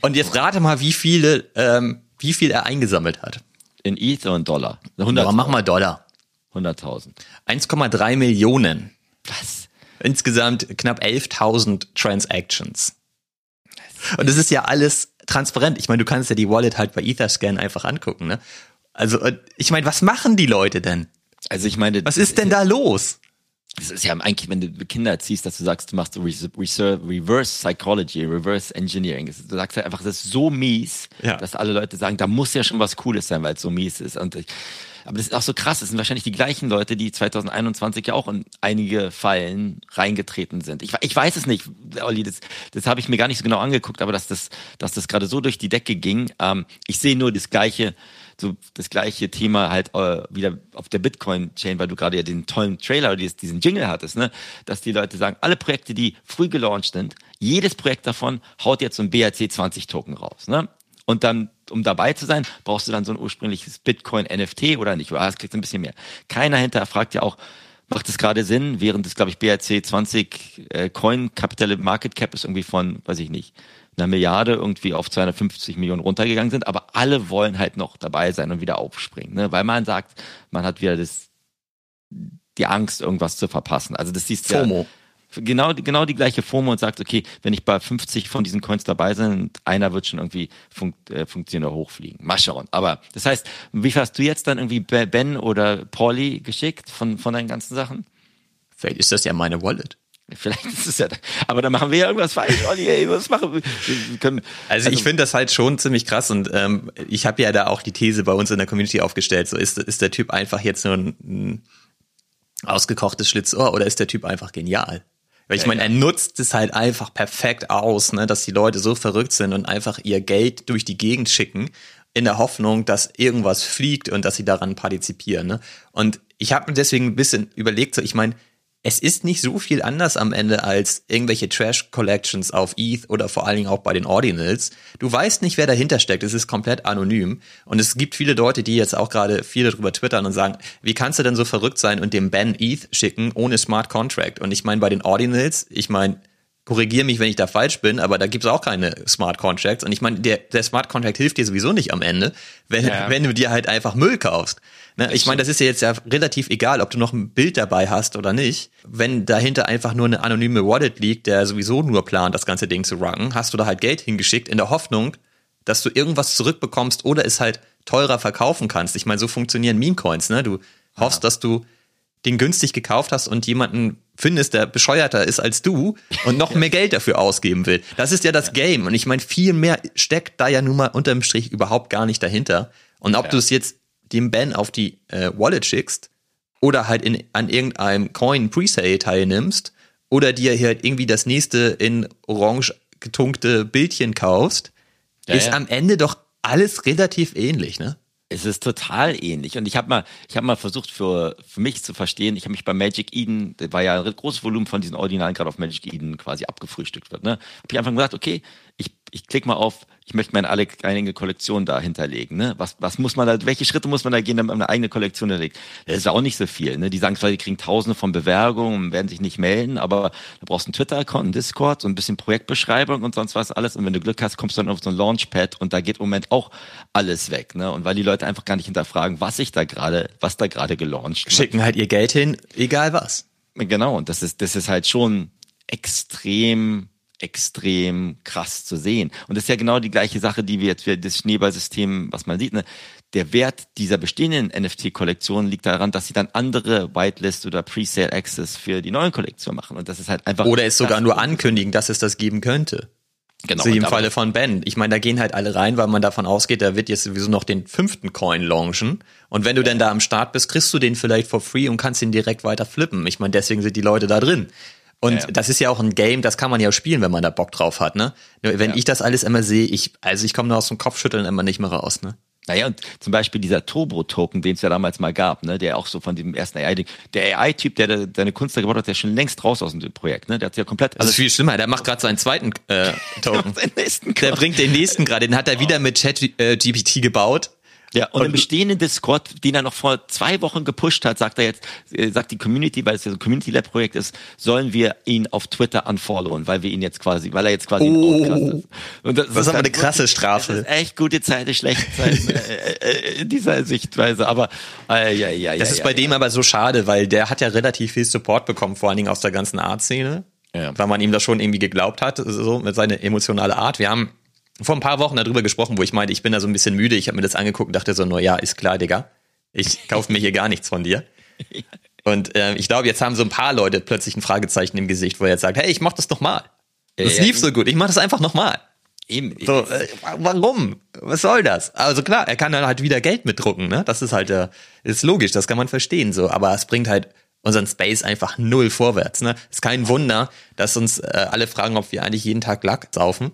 Und jetzt rate mal, wie viele, ähm, wie viel er eingesammelt hat. In ETH in Dollar? 100 Aber mach mal Dollar. 100.000. 1,3 Millionen. Was? Insgesamt knapp 11.000 Transactions. Und das ist ja alles transparent. Ich meine, du kannst ja die Wallet halt bei Etherscan einfach angucken, ne? Also, äh, ich meine, was machen die Leute denn? Also ich meine, was ist denn da los? Das ist ja eigentlich, wenn du Kinder erziehst, dass du sagst, du machst Reverse Psychology, Reverse Engineering. Du sagst halt einfach, das ist so mies, ja. dass alle Leute sagen, da muss ja schon was Cooles sein, weil es so mies ist. Und ich, aber das ist auch so krass. Das sind wahrscheinlich die gleichen Leute, die 2021 ja auch in einige Fallen reingetreten sind. Ich, ich weiß es nicht, Olli, das, das habe ich mir gar nicht so genau angeguckt, aber dass das, dass das gerade so durch die Decke ging. Ähm, ich sehe nur das gleiche, so das gleiche Thema halt äh, wieder auf der Bitcoin-Chain, weil du gerade ja den tollen Trailer diesen Jingle hattest, ne? Dass die Leute sagen, alle Projekte, die früh gelauncht sind, jedes Projekt davon haut jetzt so ein BRC20-Token raus. Ne? Und dann, um dabei zu sein, brauchst du dann so ein ursprüngliches Bitcoin-NFT oder nicht? Oder das kriegst ein bisschen mehr. Keiner hinterher fragt ja auch, macht es gerade Sinn, während es, glaube ich, BRC 20 äh, Coin Capital Market Cap ist irgendwie von, weiß ich nicht, einer Milliarde irgendwie auf 250 Millionen runtergegangen sind, aber alle wollen halt noch dabei sein und wieder aufspringen, ne? weil man sagt, man hat wieder das, die Angst, irgendwas zu verpassen. Also das siehst FOMO. Genau, genau die gleiche Formel und sagt, okay, wenn ich bei 50 von diesen Coins dabei bin, einer wird schon irgendwie fun äh, funktionieren oder hochfliegen. Mal schauen. Aber das heißt, wie viel hast du jetzt dann irgendwie Ben oder Pauli geschickt von, von deinen ganzen Sachen? Vielleicht ist das ja meine Wallet. Vielleicht ist es ja, aber dann machen wir ja irgendwas falsch, Olli, ey, was machen wir? wir können, also, also, ich finde das halt schon ziemlich krass und ähm, ich habe ja da auch die These bei uns in der Community aufgestellt, so ist, ist der Typ einfach jetzt nur ein, ein ausgekochtes Schlitzohr oder ist der Typ einfach genial? Weil ich meine, er nutzt es halt einfach perfekt aus, ne, dass die Leute so verrückt sind und einfach ihr Geld durch die Gegend schicken, in der Hoffnung, dass irgendwas fliegt und dass sie daran partizipieren. Ne? Und ich habe mir deswegen ein bisschen überlegt, so, ich meine, es ist nicht so viel anders am Ende als irgendwelche Trash-Collections auf ETH oder vor allen Dingen auch bei den Ordinals. Du weißt nicht, wer dahinter steckt. Es ist komplett anonym. Und es gibt viele Leute, die jetzt auch gerade viele darüber twittern und sagen, wie kannst du denn so verrückt sein und dem Ben ETH schicken ohne Smart Contract? Und ich meine, bei den Ordinals, ich meine, korrigiere mich, wenn ich da falsch bin, aber da gibt's auch keine Smart Contracts. Und ich meine, der, der Smart Contract hilft dir sowieso nicht am Ende, wenn, ja. wenn du dir halt einfach Müll kaufst. Ne? Ich meine, das ist ja jetzt ja relativ egal, ob du noch ein Bild dabei hast oder nicht. Wenn dahinter einfach nur eine anonyme Wallet liegt, der sowieso nur plant, das ganze Ding zu ranken, hast du da halt Geld hingeschickt in der Hoffnung, dass du irgendwas zurückbekommst oder es halt teurer verkaufen kannst. Ich meine, so funktionieren Meme-Coins, ne? Du hoffst, ja. dass du den günstig gekauft hast und jemanden findest, der bescheuerter ist als du und noch mehr Geld dafür ausgeben will. Das ist ja das Game. Und ich meine, viel mehr steckt da ja nun mal unterm Strich überhaupt gar nicht dahinter. Und ob ja. du es jetzt dem Ben auf die äh, Wallet schickst oder halt in, an irgendeinem Coin Presale teilnimmst oder dir hier halt irgendwie das nächste in orange getunkte Bildchen kaufst, ja, ist ja. am Ende doch alles relativ ähnlich, ne? Es ist total ähnlich. Und ich habe mal, ich mal versucht für, für mich zu verstehen, ich habe mich bei Magic Eden, da war ja ein großes Volumen von diesen Originalen gerade auf Magic Eden quasi abgefrühstückt wird, ne? Habe ich einfach gesagt, okay, ich, ich klicke mal auf ich möchte meine einige Kollektion da hinterlegen. Ne? Was, was muss man da, welche Schritte muss man da gehen, damit man eine eigene Kollektion hinterlegt? Das ist auch nicht so viel. Ne? Die sagen zwar, die kriegen tausende von Bewerbungen und werden sich nicht melden, aber du brauchst einen Twitter-Account, einen Discord, so ein bisschen Projektbeschreibung und sonst was alles. Und wenn du Glück hast, kommst du dann auf so ein Launchpad und da geht im Moment auch alles weg. Ne? Und weil die Leute einfach gar nicht hinterfragen, was ich da gerade, was da gerade gelauncht wird. Schicken halt ihr Geld hin, egal was. Genau, und das ist, das ist halt schon extrem extrem krass zu sehen. Und das ist ja genau die gleiche Sache, die wir jetzt für das Schneeballsystem, was man sieht, ne? der Wert dieser bestehenden NFT-Kollektion liegt daran, dass sie dann andere Whitelist oder Pre-Sale Access für die neuen Kollektionen machen. Und das ist halt einfach. Oder es sogar nur ankündigen, dass es das geben könnte. Genau. So im Falle von Ben. Ich meine, da gehen halt alle rein, weil man davon ausgeht, da wird jetzt sowieso noch den fünften Coin launchen. Und wenn du ja. denn da am Start bist, kriegst du den vielleicht for free und kannst ihn direkt weiter flippen. Ich meine, deswegen sind die Leute da drin. Und ja, das ist ja auch ein Game, das kann man ja spielen, wenn man da Bock drauf hat, ne? Nur wenn ja. ich das alles immer sehe, ich, also ich komme nur aus dem Kopfschütteln immer nicht mehr raus, ne? Naja, und zum Beispiel dieser Turbo-Token, den es ja damals mal gab, ne, der auch so von dem ersten AI-Ding, der AI-Typ, der deine Kunst da gebaut hat, der ist schon längst raus aus dem Projekt, ne? Der hat ja komplett. Also viel schlimmer, der macht gerade seinen zweiten äh, Token. der bringt den nächsten gerade, den hat er wieder mit Chat-GPT äh, gebaut ja, und, und im bestehenden Discord, den er noch vor zwei Wochen gepusht hat, sagt er jetzt, äh, sagt die Community, weil es ja so ein Community Lab Projekt ist, sollen wir ihn auf Twitter unfollowen, weil wir ihn jetzt quasi, weil er jetzt quasi oh, ein ist. Und das, das ist aber eine krasse Strafe. Das ist echt gute Zeiten, schlechte Zeiten äh, äh, in dieser Sichtweise. Aber äh, ja, ja, ja. Das ist ja, bei ja. dem aber so schade, weil der hat ja relativ viel Support bekommen, vor allen Dingen aus der ganzen Art-Szene. Ja. Weil man ihm das schon irgendwie geglaubt hat, so mit seiner emotionale Art. Wir haben vor ein paar Wochen darüber gesprochen, wo ich meinte, ich bin da so ein bisschen müde. Ich habe mir das angeguckt und dachte so, no ja, ist klar, Digga. Ich kaufe mir hier gar nichts von dir. Und äh, ich glaube, jetzt haben so ein paar Leute plötzlich ein Fragezeichen im Gesicht, wo er jetzt sagt, hey, ich mach das nochmal. Das ja, lief so gut, ich mach das einfach nochmal. Eben. So, äh, warum? Was soll das? Also klar, er kann dann halt wieder Geld mitdrucken, ne? Das ist halt, äh, ist logisch, das kann man verstehen, so. Aber es bringt halt unseren Space einfach null vorwärts, ne? Ist kein Wunder, dass uns äh, alle fragen, ob wir eigentlich jeden Tag Lack saufen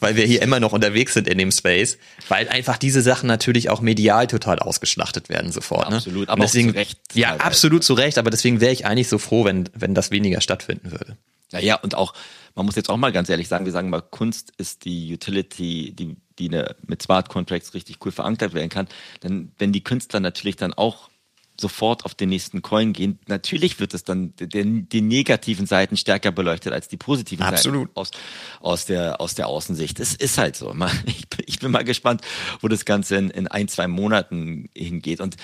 weil wir hier immer noch unterwegs sind in dem Space, weil einfach diese Sachen natürlich auch medial total ausgeschlachtet werden sofort. Ne? Absolut, aber deswegen, zu Recht. Ja, absolut zu Recht, aber deswegen wäre ich eigentlich so froh, wenn, wenn das weniger stattfinden würde. Ja, ja, und auch, man muss jetzt auch mal ganz ehrlich sagen, wir sagen mal, Kunst ist die Utility, die, die eine, mit Smart Contracts richtig cool verankert werden kann. Denn wenn die Künstler natürlich dann auch sofort auf den nächsten Coin gehen. Natürlich wird es dann den, die negativen Seiten stärker beleuchtet als die positiven Absolut. Seiten aus, aus, der, aus der Außensicht. Es ist halt so. Ich, ich bin mal gespannt, wo das Ganze in, in ein, zwei Monaten hingeht. Und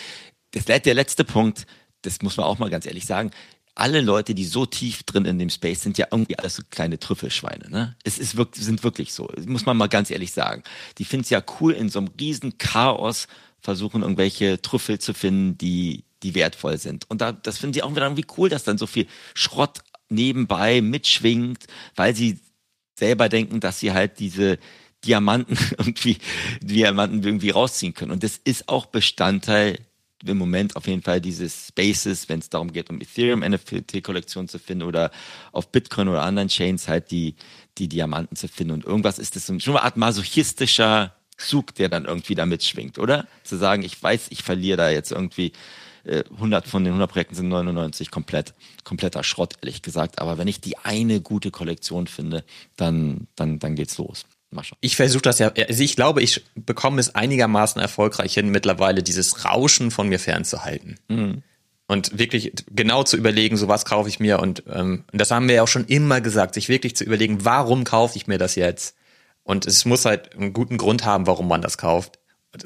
das, der letzte Punkt, das muss man auch mal ganz ehrlich sagen, alle Leute, die so tief drin in dem Space sind, ja irgendwie alles so kleine Trüffelschweine. Ne? Es ist wirklich, sind wirklich so, muss man mal ganz ehrlich sagen. Die finden es ja cool, in so einem riesen Chaos versuchen, irgendwelche Trüffel zu finden, die, die wertvoll sind. Und da, das finden sie auch wieder irgendwie cool, dass dann so viel Schrott nebenbei mitschwingt, weil sie selber denken, dass sie halt diese Diamanten irgendwie, Diamanten irgendwie rausziehen können. Und das ist auch Bestandteil im Moment auf jeden Fall dieses Spaces, wenn es darum geht, um Ethereum NFT-Kollektion zu finden oder auf Bitcoin oder anderen Chains halt die, die Diamanten zu finden. Und irgendwas ist das so, schon eine Art masochistischer Zug, der dann irgendwie da mitschwingt, oder? Zu sagen, ich weiß, ich verliere da jetzt irgendwie 100 äh, von den 100 Projekten sind 99 komplett, kompletter Schrott, ehrlich gesagt. Aber wenn ich die eine gute Kollektion finde, dann, dann, dann geht's los. Ich versuche das ja, also ich glaube, ich bekomme es einigermaßen erfolgreich hin, mittlerweile dieses Rauschen von mir fernzuhalten. Mhm. Und wirklich genau zu überlegen, so was kaufe ich mir. Und ähm, das haben wir ja auch schon immer gesagt, sich wirklich zu überlegen, warum kaufe ich mir das jetzt? Und es muss halt einen guten Grund haben, warum man das kauft.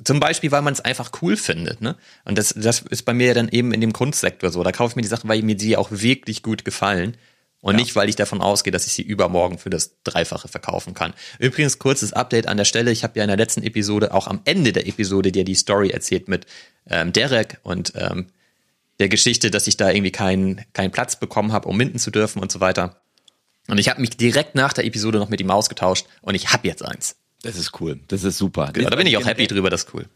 Zum Beispiel, weil man es einfach cool findet, ne? Und das, das ist bei mir ja dann eben in dem Kunstsektor so. Da kaufe ich mir die Sachen, weil mir die auch wirklich gut gefallen. Und ja. nicht, weil ich davon ausgehe, dass ich sie übermorgen für das Dreifache verkaufen kann. Übrigens, kurzes Update an der Stelle. Ich habe ja in der letzten Episode, auch am Ende der Episode, dir die Story erzählt mit ähm, Derek und ähm, der Geschichte, dass ich da irgendwie keinen keinen Platz bekommen habe, um minden zu dürfen und so weiter. Und ich habe mich direkt nach der Episode noch mit ihm ausgetauscht und ich habe jetzt eins. Das ist cool. Das ist super. Genau, da bin ich auch happy drüber, das ist cool.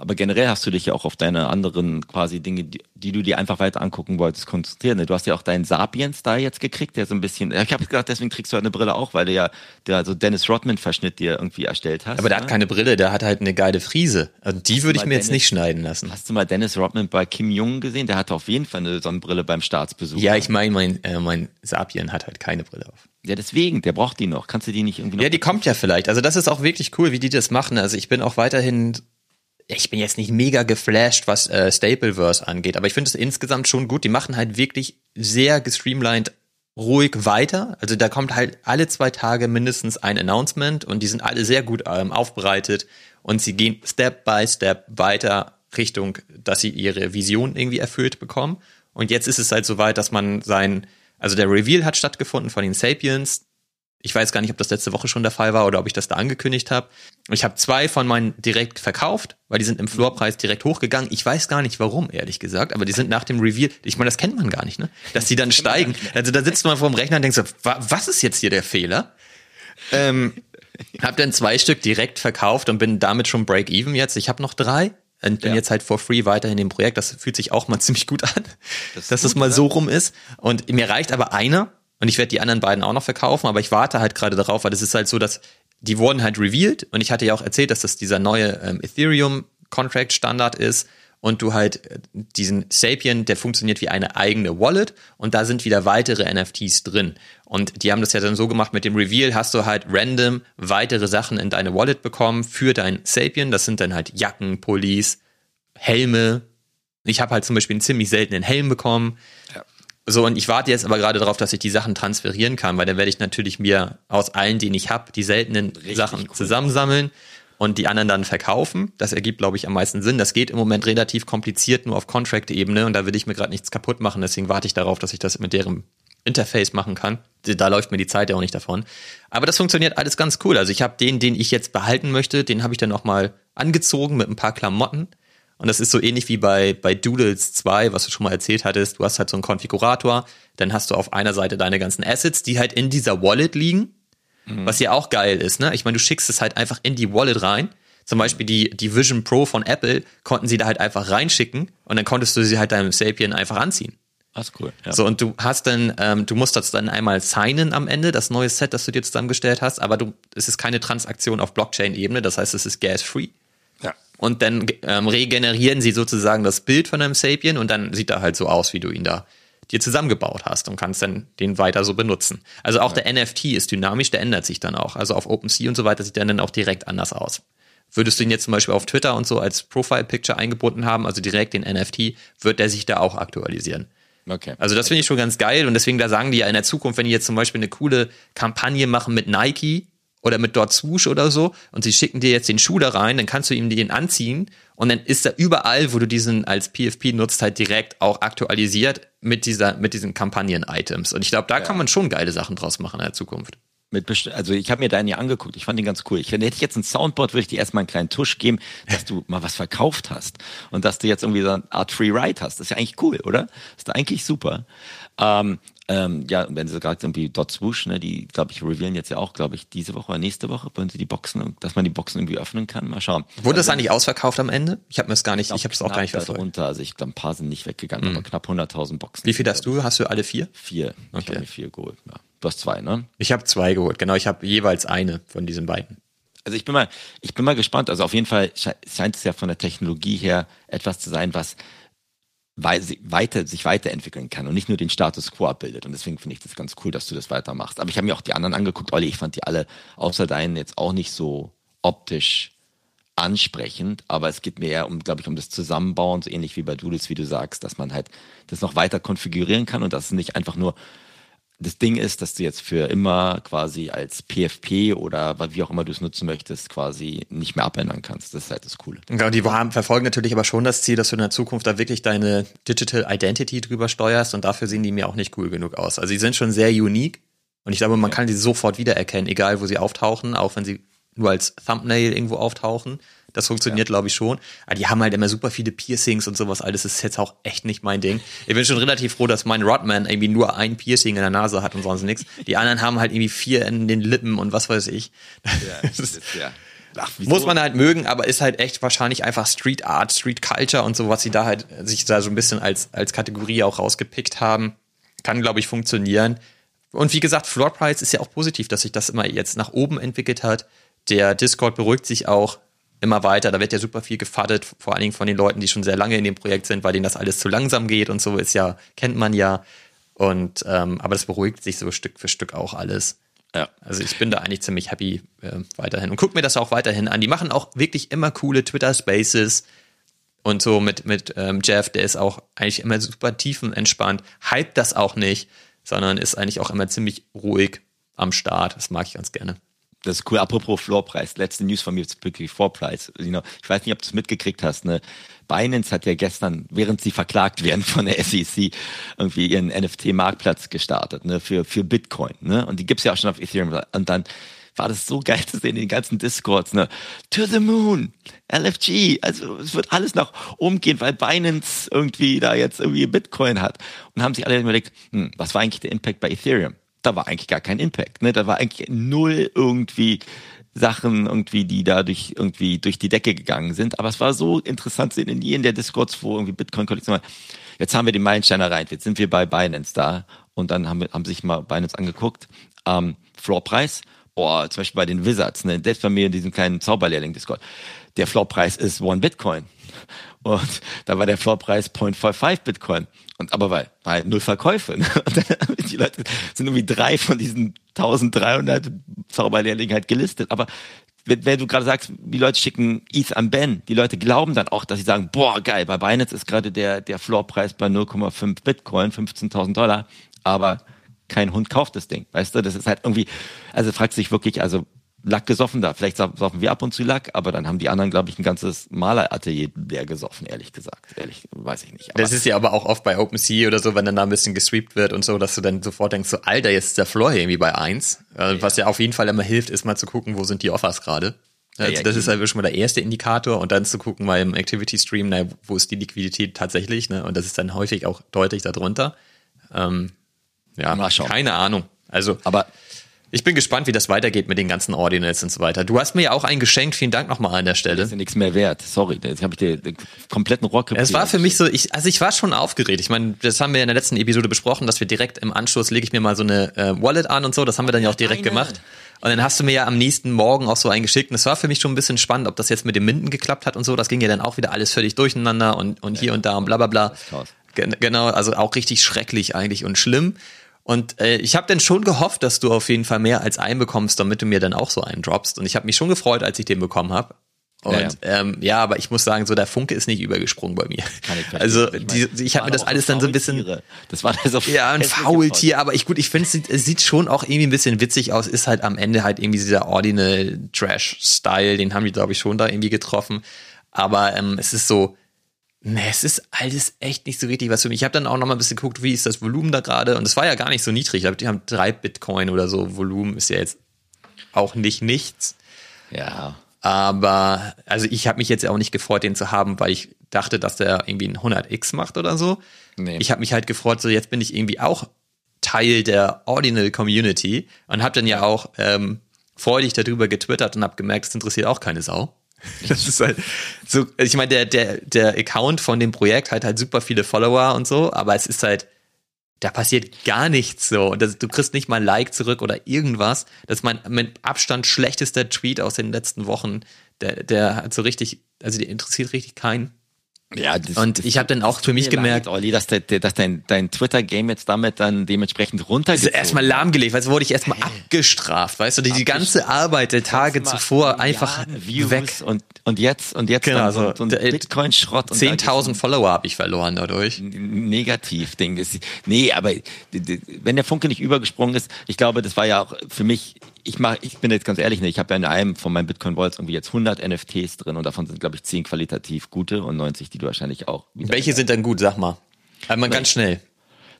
Aber generell hast du dich ja auch auf deine anderen quasi Dinge, die, die du dir einfach weiter angucken wolltest, konzentrieren. Ne? Du hast ja auch deinen Sapiens da jetzt gekriegt, der so ein bisschen. Ich habe gedacht, deswegen kriegst du halt eine Brille auch, weil du ja der so Dennis Rodman-Verschnitt dir irgendwie erstellt hast. Aber der ne? hat keine Brille, der hat halt eine geile Friese. Also die würde ich mir Dennis, jetzt nicht schneiden lassen. Hast du mal Dennis Rodman bei Kim Jong gesehen? Der hatte auf jeden Fall eine Sonnenbrille beim Staatsbesuch. Ja, ich meine, mein, äh, mein Sapien hat halt keine Brille auf. Ja, deswegen, der braucht die noch. Kannst du die nicht irgendwie noch? Ja, die kommt ja vielleicht. Also das ist auch wirklich cool, wie die das machen. Also ich bin auch weiterhin ich bin jetzt nicht mega geflasht, was äh, Stapleverse angeht, aber ich finde es insgesamt schon gut. Die machen halt wirklich sehr gestreamlined ruhig weiter. Also da kommt halt alle zwei Tage mindestens ein Announcement und die sind alle sehr gut ähm, aufbereitet und sie gehen Step by Step weiter Richtung, dass sie ihre Vision irgendwie erfüllt bekommen. Und jetzt ist es halt so weit, dass man sein, also der Reveal hat stattgefunden von den Sapiens, ich weiß gar nicht, ob das letzte Woche schon der Fall war oder ob ich das da angekündigt habe. Ich habe zwei von meinen direkt verkauft, weil die sind im Floorpreis direkt hochgegangen. Ich weiß gar nicht warum, ehrlich gesagt, aber die sind nach dem Reveal, ich meine, das kennt man gar nicht, ne? Dass die dann steigen. Also da sitzt man vor dem Rechner und denkt so, was ist jetzt hier der Fehler? Ähm, hab dann zwei Stück direkt verkauft und bin damit schon Break-Even jetzt. Ich habe noch drei und bin ja. jetzt halt for free weiterhin im Projekt. Das fühlt sich auch mal ziemlich gut an, das dass es mal so rum ist. Und mir reicht aber einer und ich werde die anderen beiden auch noch verkaufen, aber ich warte halt gerade darauf, weil es ist halt so, dass die wurden halt revealed und ich hatte ja auch erzählt, dass das dieser neue ähm, Ethereum Contract Standard ist und du halt äh, diesen Sapien, der funktioniert wie eine eigene Wallet und da sind wieder weitere NFTs drin. Und die haben das ja dann so gemacht mit dem Reveal, hast du halt random weitere Sachen in deine Wallet bekommen für dein Sapien. Das sind dann halt Jacken, Pullis, Helme. Ich habe halt zum Beispiel einen ziemlich seltenen Helm bekommen. So, und ich warte jetzt aber gerade darauf, dass ich die Sachen transferieren kann, weil dann werde ich natürlich mir aus allen, die ich habe, die seltenen Richtig Sachen cool. zusammensammeln und die anderen dann verkaufen. Das ergibt, glaube ich, am meisten Sinn. Das geht im Moment relativ kompliziert nur auf Contract-Ebene und da will ich mir gerade nichts kaputt machen. Deswegen warte ich darauf, dass ich das mit deren Interface machen kann. Da läuft mir die Zeit ja auch nicht davon. Aber das funktioniert alles ganz cool. Also ich habe den, den ich jetzt behalten möchte, den habe ich dann auch mal angezogen mit ein paar Klamotten. Und das ist so ähnlich wie bei, bei Doodles 2, was du schon mal erzählt hattest. Du hast halt so einen Konfigurator, dann hast du auf einer Seite deine ganzen Assets, die halt in dieser Wallet liegen, mhm. was ja auch geil ist. Ne? Ich meine, du schickst es halt einfach in die Wallet rein. Zum Beispiel die, die Vision Pro von Apple konnten sie da halt einfach reinschicken und dann konntest du sie halt deinem Sapien einfach anziehen. Das ist cool. Ja. So, und du hast dann, ähm, du musst das dann einmal signen am Ende, das neue Set, das du dir zusammengestellt hast, aber du, es ist keine Transaktion auf Blockchain-Ebene, das heißt, es ist gas-free und dann ähm, regenerieren sie sozusagen das Bild von einem Sapien und dann sieht er halt so aus, wie du ihn da dir zusammengebaut hast und kannst dann den weiter so benutzen. Also auch ja. der NFT ist dynamisch, der ändert sich dann auch. Also auf OpenSea und so weiter sieht der dann auch direkt anders aus. Würdest du ihn jetzt zum Beispiel auf Twitter und so als Profile-Picture eingebunden haben, also direkt den NFT, wird der sich da auch aktualisieren. Okay. Also das finde ich schon ganz geil und deswegen da sagen die ja in der Zukunft, wenn die jetzt zum Beispiel eine coole Kampagne machen mit Nike oder mit dort Swoosh oder so und sie schicken dir jetzt den Schuh da rein, dann kannst du ihm den anziehen und dann ist er überall, wo du diesen als PFP nutzt, halt direkt auch aktualisiert mit dieser, mit diesen Kampagnen-Items. Und ich glaube, da kann man schon geile Sachen draus machen in der Zukunft. Mit also ich habe mir deinen ja angeguckt, ich fand den ganz cool. Ich hätte ich jetzt ein Soundboard, würde ich dir erstmal einen kleinen Tusch geben, dass du mal was verkauft hast und dass du jetzt irgendwie so eine Art Free Ride hast. Das ist ja eigentlich cool, oder? Das ist eigentlich super. Ähm, ähm, ja, und wenn sie gerade irgendwie Dot Swoosh, ne, die, glaube ich, revealen jetzt ja auch, glaube ich, diese Woche oder nächste Woche, wenn sie die Boxen, dass man die Boxen irgendwie öffnen kann. Mal schauen. Wurde das eigentlich ausverkauft am Ende? Ich habe mir das gar nicht, ich habe es auch gar nicht verfolgt. darunter. Also ich glaube, ein paar sind nicht weggegangen, aber knapp 100.000 Boxen. Wie viel hast du? Hast du alle vier? Vier. Ich Okay. habe mir vier geholt. Ja. Du hast zwei, ne? Ich habe zwei geholt, genau. Ich habe jeweils eine von diesen beiden. Also ich bin mal, ich bin mal gespannt. Also auf jeden Fall sche- scheint es ja von der Technologie her etwas zu sein, was weiter, sich weiterentwickeln kann und nicht nur den Status quo abbildet. Und deswegen finde ich das ganz cool, dass du das weitermachst. Aber ich habe mir auch die anderen angeguckt. Olli, ich fand die alle außer deinen jetzt auch nicht so optisch ansprechend, aber es geht mir eher um, glaube ich, um das Zusammenbauen, so ähnlich wie bei Doodles, wie du sagst, dass man halt das noch weiter konfigurieren kann und dass es nicht einfach nur das Ding ist, dass du jetzt für immer quasi als PFP oder wie auch immer du es nutzen möchtest, quasi nicht mehr abändern kannst. Das ist halt das Coole. Genau, die haben, verfolgen natürlich aber schon das Ziel, dass du in der Zukunft da wirklich deine Digital Identity drüber steuerst und dafür sehen die mir auch nicht cool genug aus. Also die sind schon sehr unique und ich glaube, man kann die sofort wiedererkennen, egal wo sie auftauchen, auch wenn sie nur als Thumbnail irgendwo auftauchen. Das funktioniert, glaube ich, schon. Aber die haben halt immer super viele Piercings und sowas. Alles ist jetzt auch echt nicht mein Ding. Ich bin schon relativ froh, dass mein Rodman irgendwie nur ein Piercing in der Nase hat und sonst nichts. Die anderen haben halt irgendwie vier in den Lippen und was weiß ich. Das ist- ja. Ach, muss man halt mögen, aber ist halt echt wahrscheinlich einfach Street Art, Street Culture und so, was sie da halt sich da so ein bisschen als, als Kategorie auch rausgepickt haben. Kann, glaube ich, funktionieren. Und wie gesagt, Floor Price ist ja auch positiv, dass sich das immer jetzt nach oben entwickelt hat. Der Discord beruhigt sich auch immer weiter. Da wird ja super viel gefaddet, vor allen Dingen von den Leuten, die schon sehr lange in dem Projekt sind, weil denen das alles zu langsam geht und so ist ja, kennt man ja. Und ähm, aber das beruhigt sich so Stück für Stück auch alles. Ja. Also ich bin da eigentlich ziemlich happy äh, weiterhin und guck mir das auch weiterhin an. Die machen auch wirklich immer coole Twitter Spaces und so mit mit ähm, Jeff, der ist auch eigentlich immer super tiefenentspannt, hypt das auch nicht, sondern ist eigentlich auch immer ziemlich ruhig am Start. Das mag ich ganz gerne. Das ist cool. Apropos Floorpreis. Letzte News von mir ist wirklich Floorpreis. Ich weiß nicht, ob du es mitgekriegt hast. Ne? Binance hat ja gestern, während sie verklagt werden von der SEC, irgendwie ihren NFT-Marktplatz gestartet ne? für, für Bitcoin. Ne? Und die gibt's ja auch schon auf Ethereum. Und dann war das so geil zu sehen in den ganzen Discords. Ne? To the moon, LFG. Also es wird alles nach oben gehen, weil Binance irgendwie da jetzt irgendwie Bitcoin hat. Und haben sich alle überlegt, hm, was war eigentlich der Impact bei Ethereum? Da war eigentlich gar kein Impact. Ne? Da war eigentlich null irgendwie Sachen irgendwie, die dadurch irgendwie durch die Decke gegangen sind. Aber es war so interessant zu sehen in jedem der Discords, wo irgendwie Bitcoin-Kollektion war. Jetzt haben wir den Meilenstein erreicht. Jetzt sind wir bei Binance da. Und dann haben, wir, haben sich mal Binance angeguckt. Ähm, Floorpreis. Boah, zum Beispiel bei den Wizards, ne? selbst bei mir in diesem kleinen Zauberlehrling-Discord. Der Floorpreis ist One Bitcoin. Und da war der Floorpreis 0.55 Bitcoin. Und aber weil, weil null Verkäufe. Ne? Und dann, die Leute sind irgendwie drei von diesen 1300 Zauberlehrlingen halt gelistet. Aber wenn, wenn du gerade sagst, die Leute schicken ETH an Ben, die Leute glauben dann auch, dass sie sagen, boah, geil, bei Binance ist gerade der, der Floorpreis bei 0,5 Bitcoin, 15.000 Dollar. Aber kein Hund kauft das Ding. Weißt du, das ist halt irgendwie, also fragt sich wirklich, also Lack gesoffen da. Vielleicht saufen wir ab und zu Lack, aber dann haben die anderen, glaube ich, ein ganzes Maleratelier leer gesoffen, ehrlich gesagt. Ehrlich, weiß ich nicht. Aber Das ist ja aber auch oft bei OpenSea oder so, wenn dann da ein bisschen gesweept wird und so, dass du dann sofort denkst, so, Alter, jetzt ist der Floor hier irgendwie bei eins. Äh, Was ja auf jeden Fall immer hilft, ist mal zu gucken, wo sind die Offers gerade. Also ja, das ist halt schon mal der erste Indikator und dann zu gucken mal im Activity Stream, na, wo ist die Liquidität tatsächlich, ne? Und das ist dann häufig auch deutlich darunter. Ähm, ja, keine Ahnung. Also, aber ich bin gespannt, wie das weitergeht mit den ganzen Ordinals und so weiter. Du hast mir ja auch einen geschenkt, vielen Dank nochmal an der Stelle. ist ja nichts mehr wert. Sorry, jetzt habe ich dir den kompletten Rock Es war für mich so, ich, also ich war schon aufgeregt. Ich meine, das haben wir in der letzten Episode besprochen, dass wir direkt im Anschluss lege ich mir mal so eine äh, Wallet an und so. Das haben wir dann ja auch direkt Eine. gemacht. Und dann hast du mir ja am nächsten Morgen auch so einen geschickt. Und es war für mich schon ein bisschen spannend, ob das jetzt mit dem Minden geklappt hat und so. Das ging ja dann auch wieder alles völlig durcheinander und, und hier und da und bla bla bla. Gen genau, also auch richtig schrecklich eigentlich und schlimm. Und äh, ich habe dann schon gehofft, dass du auf jeden Fall mehr als einen bekommst, damit du mir dann auch so einen droppst. Und ich habe mich schon gefreut, als ich den bekommen habe. Und Ja, ja, ähm, ja, aber ich muss sagen, so der Funke ist nicht übergesprungen bei mir. Ich also Ich die, meine, ich habe mir das alles dann so ein bisschen Faultiere. Das war also ja, ein Faultier, aber ich gut, ich finde es sieht, sieht schon auch irgendwie ein bisschen witzig aus, ist halt am Ende halt irgendwie dieser Ordinal Trash Style, den haben die glaube ich schon da irgendwie getroffen, aber ähm, es ist so Ne, es ist alles echt nicht so richtig was für mich. Ich habe dann auch noch mal ein bisschen geguckt, wie ist das Volumen da gerade und es war ja gar nicht so niedrig. Ich glaube, die haben drei Bitcoin oder so. Volumen ist ja jetzt auch nicht nichts. Ja. Aber also ich habe mich jetzt auch nicht gefreut, den zu haben, weil ich dachte, dass der irgendwie ein 100x macht oder so. Nee. Ich habe mich halt gefreut, so jetzt bin ich irgendwie auch Teil der Ordinal Community und habe dann ja auch ähm, freudig darüber getwittert und habe gemerkt, es interessiert auch keine Sau. Das ist halt so, ich meine, der, der, der Account von dem Projekt hat halt super viele Follower und so, aber es ist halt, da passiert gar nichts so. Und das, du kriegst nicht mal ein Like zurück oder irgendwas. Das ist mein mit Abstand schlechtester Tweet aus den letzten Wochen. Der, der hat so richtig, also der interessiert richtig keinen. Ja, das, Und ich habe dann auch für mich gemerkt, leid, Olli, dass, der- dass dein, dein Twitter-Game jetzt damit dann dementsprechend also runtergezogen erstmal lahmgelegt, weil wurde ich erstmal abgestraft, weißt du, die, die ganze Arbeit der Tage zuvor einfach Views weg. Und, und jetzt, und jetzt Genau, so, so, ein der- Bitcoin-Schrott. und da geht's 10.000 Follower habe ich verloren dadurch. Negativ-Ding. Nee, aber wenn der Funke nicht übergesprungen ist, ich glaube, das war ja auch für mich, ich mach, ich bin jetzt ganz ehrlich, ne, ich habe ja in einem von meinen Bitcoin Wallets irgendwie jetzt 100 NFTs drin und davon sind, glaube ich, 10 qualitativ gute und 90, die du wahrscheinlich auch Welche sind dann gut, sag mal. Aber ganz schnell.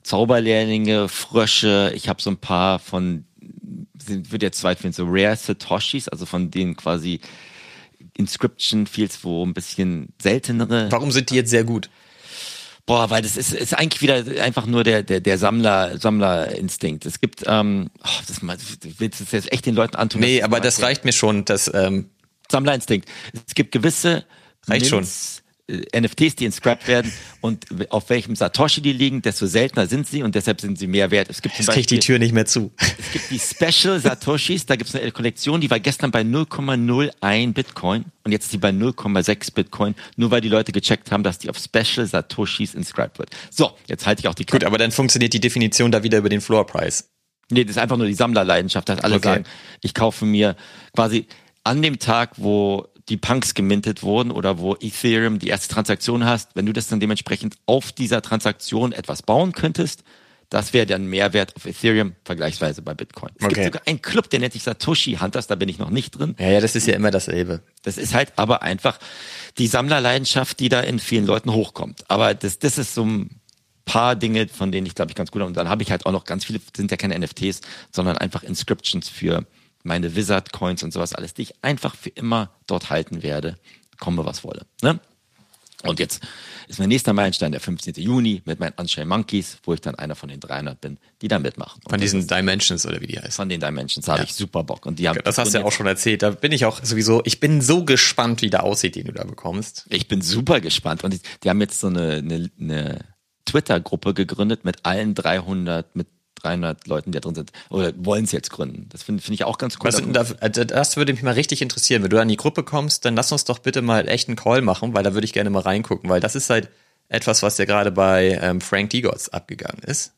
Zauberlehrlinge, Frösche, ich habe so ein paar von, sind, wird jetzt weit finden, so Rare Satoshis, also von denen quasi Inscription Fields, wo ein bisschen seltenere. Warum sind die jetzt sehr gut? Boah, weil das ist, ist eigentlich wieder einfach nur der, der, der Sammler, Sammlerinstinkt. Es gibt, ähm, oh, das, mal- du willst es jetzt echt den Leuten antun. Nee, aber das reicht mir schon, dass ähm, Sammlerinstinkt. Es gibt gewisse Reicht schon. Äh, NFTs, die inscribed werden und auf welchem Satoshi die liegen, desto seltener sind sie und deshalb sind sie mehr wert. Es gibt zum jetzt ich die Beispiel Tür nicht mehr zu. es gibt die Special Satoshis, da gibt es eine Kollektion, die war gestern bei 0,01 Bitcoin und jetzt ist die bei 0,6 Bitcoin, nur weil die Leute gecheckt haben, dass die auf Special Satoshis inscribed wird. So, jetzt halte ich auch die Gut, aber dann funktioniert die Definition da wieder über den Floor Price. Nee, das ist einfach nur die Sammlerleidenschaft, dass alle Okay. sagen, ich kaufe mir quasi an dem Tag, wo die Punks gemintet wurden oder wo Ethereum die erste Transaktion hast, wenn du das dann dementsprechend auf dieser Transaktion etwas bauen könntest, das wäre dann Mehrwert auf Ethereum vergleichsweise bei Bitcoin. Es Okay. gibt sogar einen Club, der nennt sich Satoshi Hunters, da bin ich noch nicht drin. Ja, ja, das ist ja immer dasselbe. Das ist halt aber einfach die Sammlerleidenschaft, die da in vielen Leuten hochkommt. Aber das, das ist so ein paar Dinge, von denen ich glaube ich ganz gut habe. Und dann habe ich halt auch noch ganz viele, sind ja keine NFTs, sondern einfach Inscriptions für meine Wizard Coins und sowas alles, die ich einfach für immer dort halten werde, komme was wolle. Ne? Und jetzt ist mein nächster Meilenstein der 15. Juni mit meinen Unchained Monkeys, wo ich dann einer von den 300 bin, die da mitmachen. Und Von diesen ist- Dimensions oder wie die heißen. von den Dimensions habe Ja. ich super Bock. Und die haben Das hast du ja auch schon erzählt. Da bin ich auch sowieso, ich bin so gespannt, wie der aussieht, den du da bekommst. Ich bin super gespannt. Und die, die haben jetzt so eine, eine, eine Twitter-Gruppe gegründet mit allen 300, mit 300 Leuten, die da drin sind. Oder wollen sie jetzt gründen. Das finde finde ich auch ganz cool. Äh, das würde mich mal richtig interessieren. Wenn du da in die Gruppe kommst, dann lass uns doch bitte mal echt einen Call machen, weil da würde ich gerne mal reingucken, weil das ist halt etwas, was ja gerade bei ähm, Frank Digots abgegangen ist.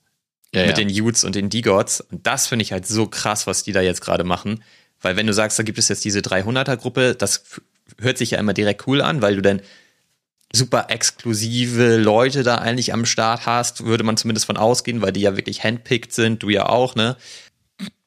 ja, mit ja. den Utes und den Digots. Und das finde ich halt so krass, was die da jetzt gerade machen. Weil wenn du sagst, da gibt es jetzt diese 300er-Gruppe, das hört sich ja immer direkt cool an, weil du dann super exklusive Leute da eigentlich am Start hast, würde man zumindest von ausgehen, weil die ja wirklich handpicked sind, du ja auch, ne?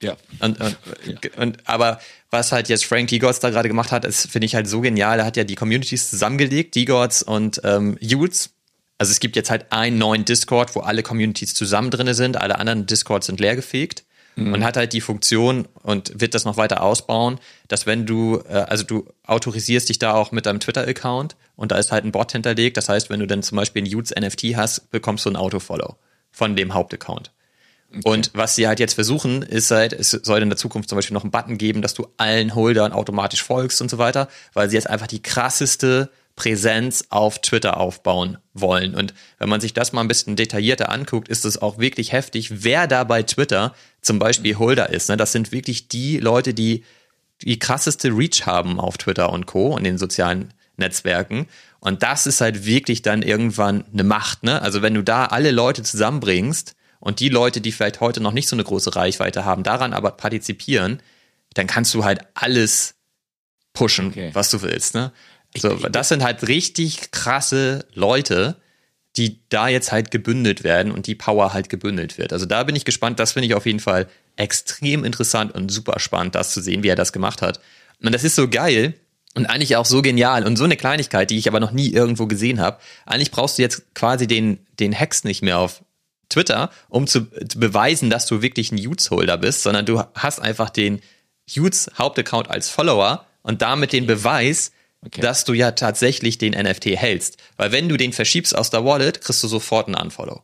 ja. Und, und, und aber was halt jetzt Frank Digots da gerade gemacht hat, ist, finde ich halt so genial. Er hat ja die Communities zusammengelegt, Digots und ähm, Utes. Also es gibt jetzt halt einen neuen Discord, wo alle Communities zusammen drinne sind, alle anderen Discords sind leergefegt und hat halt die Funktion und wird das noch weiter ausbauen, dass wenn du, äh, also du autorisierst dich da auch mit deinem Twitter-Account und da ist halt ein Bot hinterlegt. Das heißt, wenn du dann zum Beispiel ein Utes NFT hast, bekommst du ein Autofollow von dem Hauptaccount. Und was sie halt jetzt versuchen, ist halt, es soll in der Zukunft zum Beispiel noch einen Button geben, dass du allen Holdern automatisch folgst und so weiter, weil sie jetzt einfach die krasseste Präsenz auf Twitter aufbauen wollen. Und wenn man sich das mal ein bisschen detaillierter anguckt, ist es auch wirklich heftig, wer da bei Twitter zum Beispiel Holder ist. Ne? Das sind wirklich die Leute, die die krasseste Reach haben auf Twitter und Co. und den sozialen Netzwerken. Und das ist halt wirklich dann irgendwann eine Macht. Ne? Also wenn du da alle Leute zusammenbringst und die Leute, die vielleicht heute noch nicht so eine große Reichweite haben, daran aber partizipieren, dann kannst du halt alles pushen, Okay. was du willst. Ne? So, das sind halt richtig krasse Leute, die da jetzt halt gebündelt werden und die Power halt gebündelt wird. Also da bin ich gespannt. Das finde ich auf jeden Fall extrem interessant und super spannend, das zu sehen, wie er das gemacht hat. Und das ist so geil und eigentlich auch so genial und so eine Kleinigkeit, die ich aber noch nie irgendwo gesehen habe. Eigentlich brauchst du jetzt quasi den, den Hex nicht mehr auf Twitter, um zu, zu beweisen, dass du wirklich ein Utes-Holder bist, sondern du hast einfach den Utes Hauptaccount als Follower und damit den Beweis, Okay. dass du ja tatsächlich den NFT hältst. Weil wenn du den verschiebst aus der Wallet, kriegst du sofort einen Unfollow.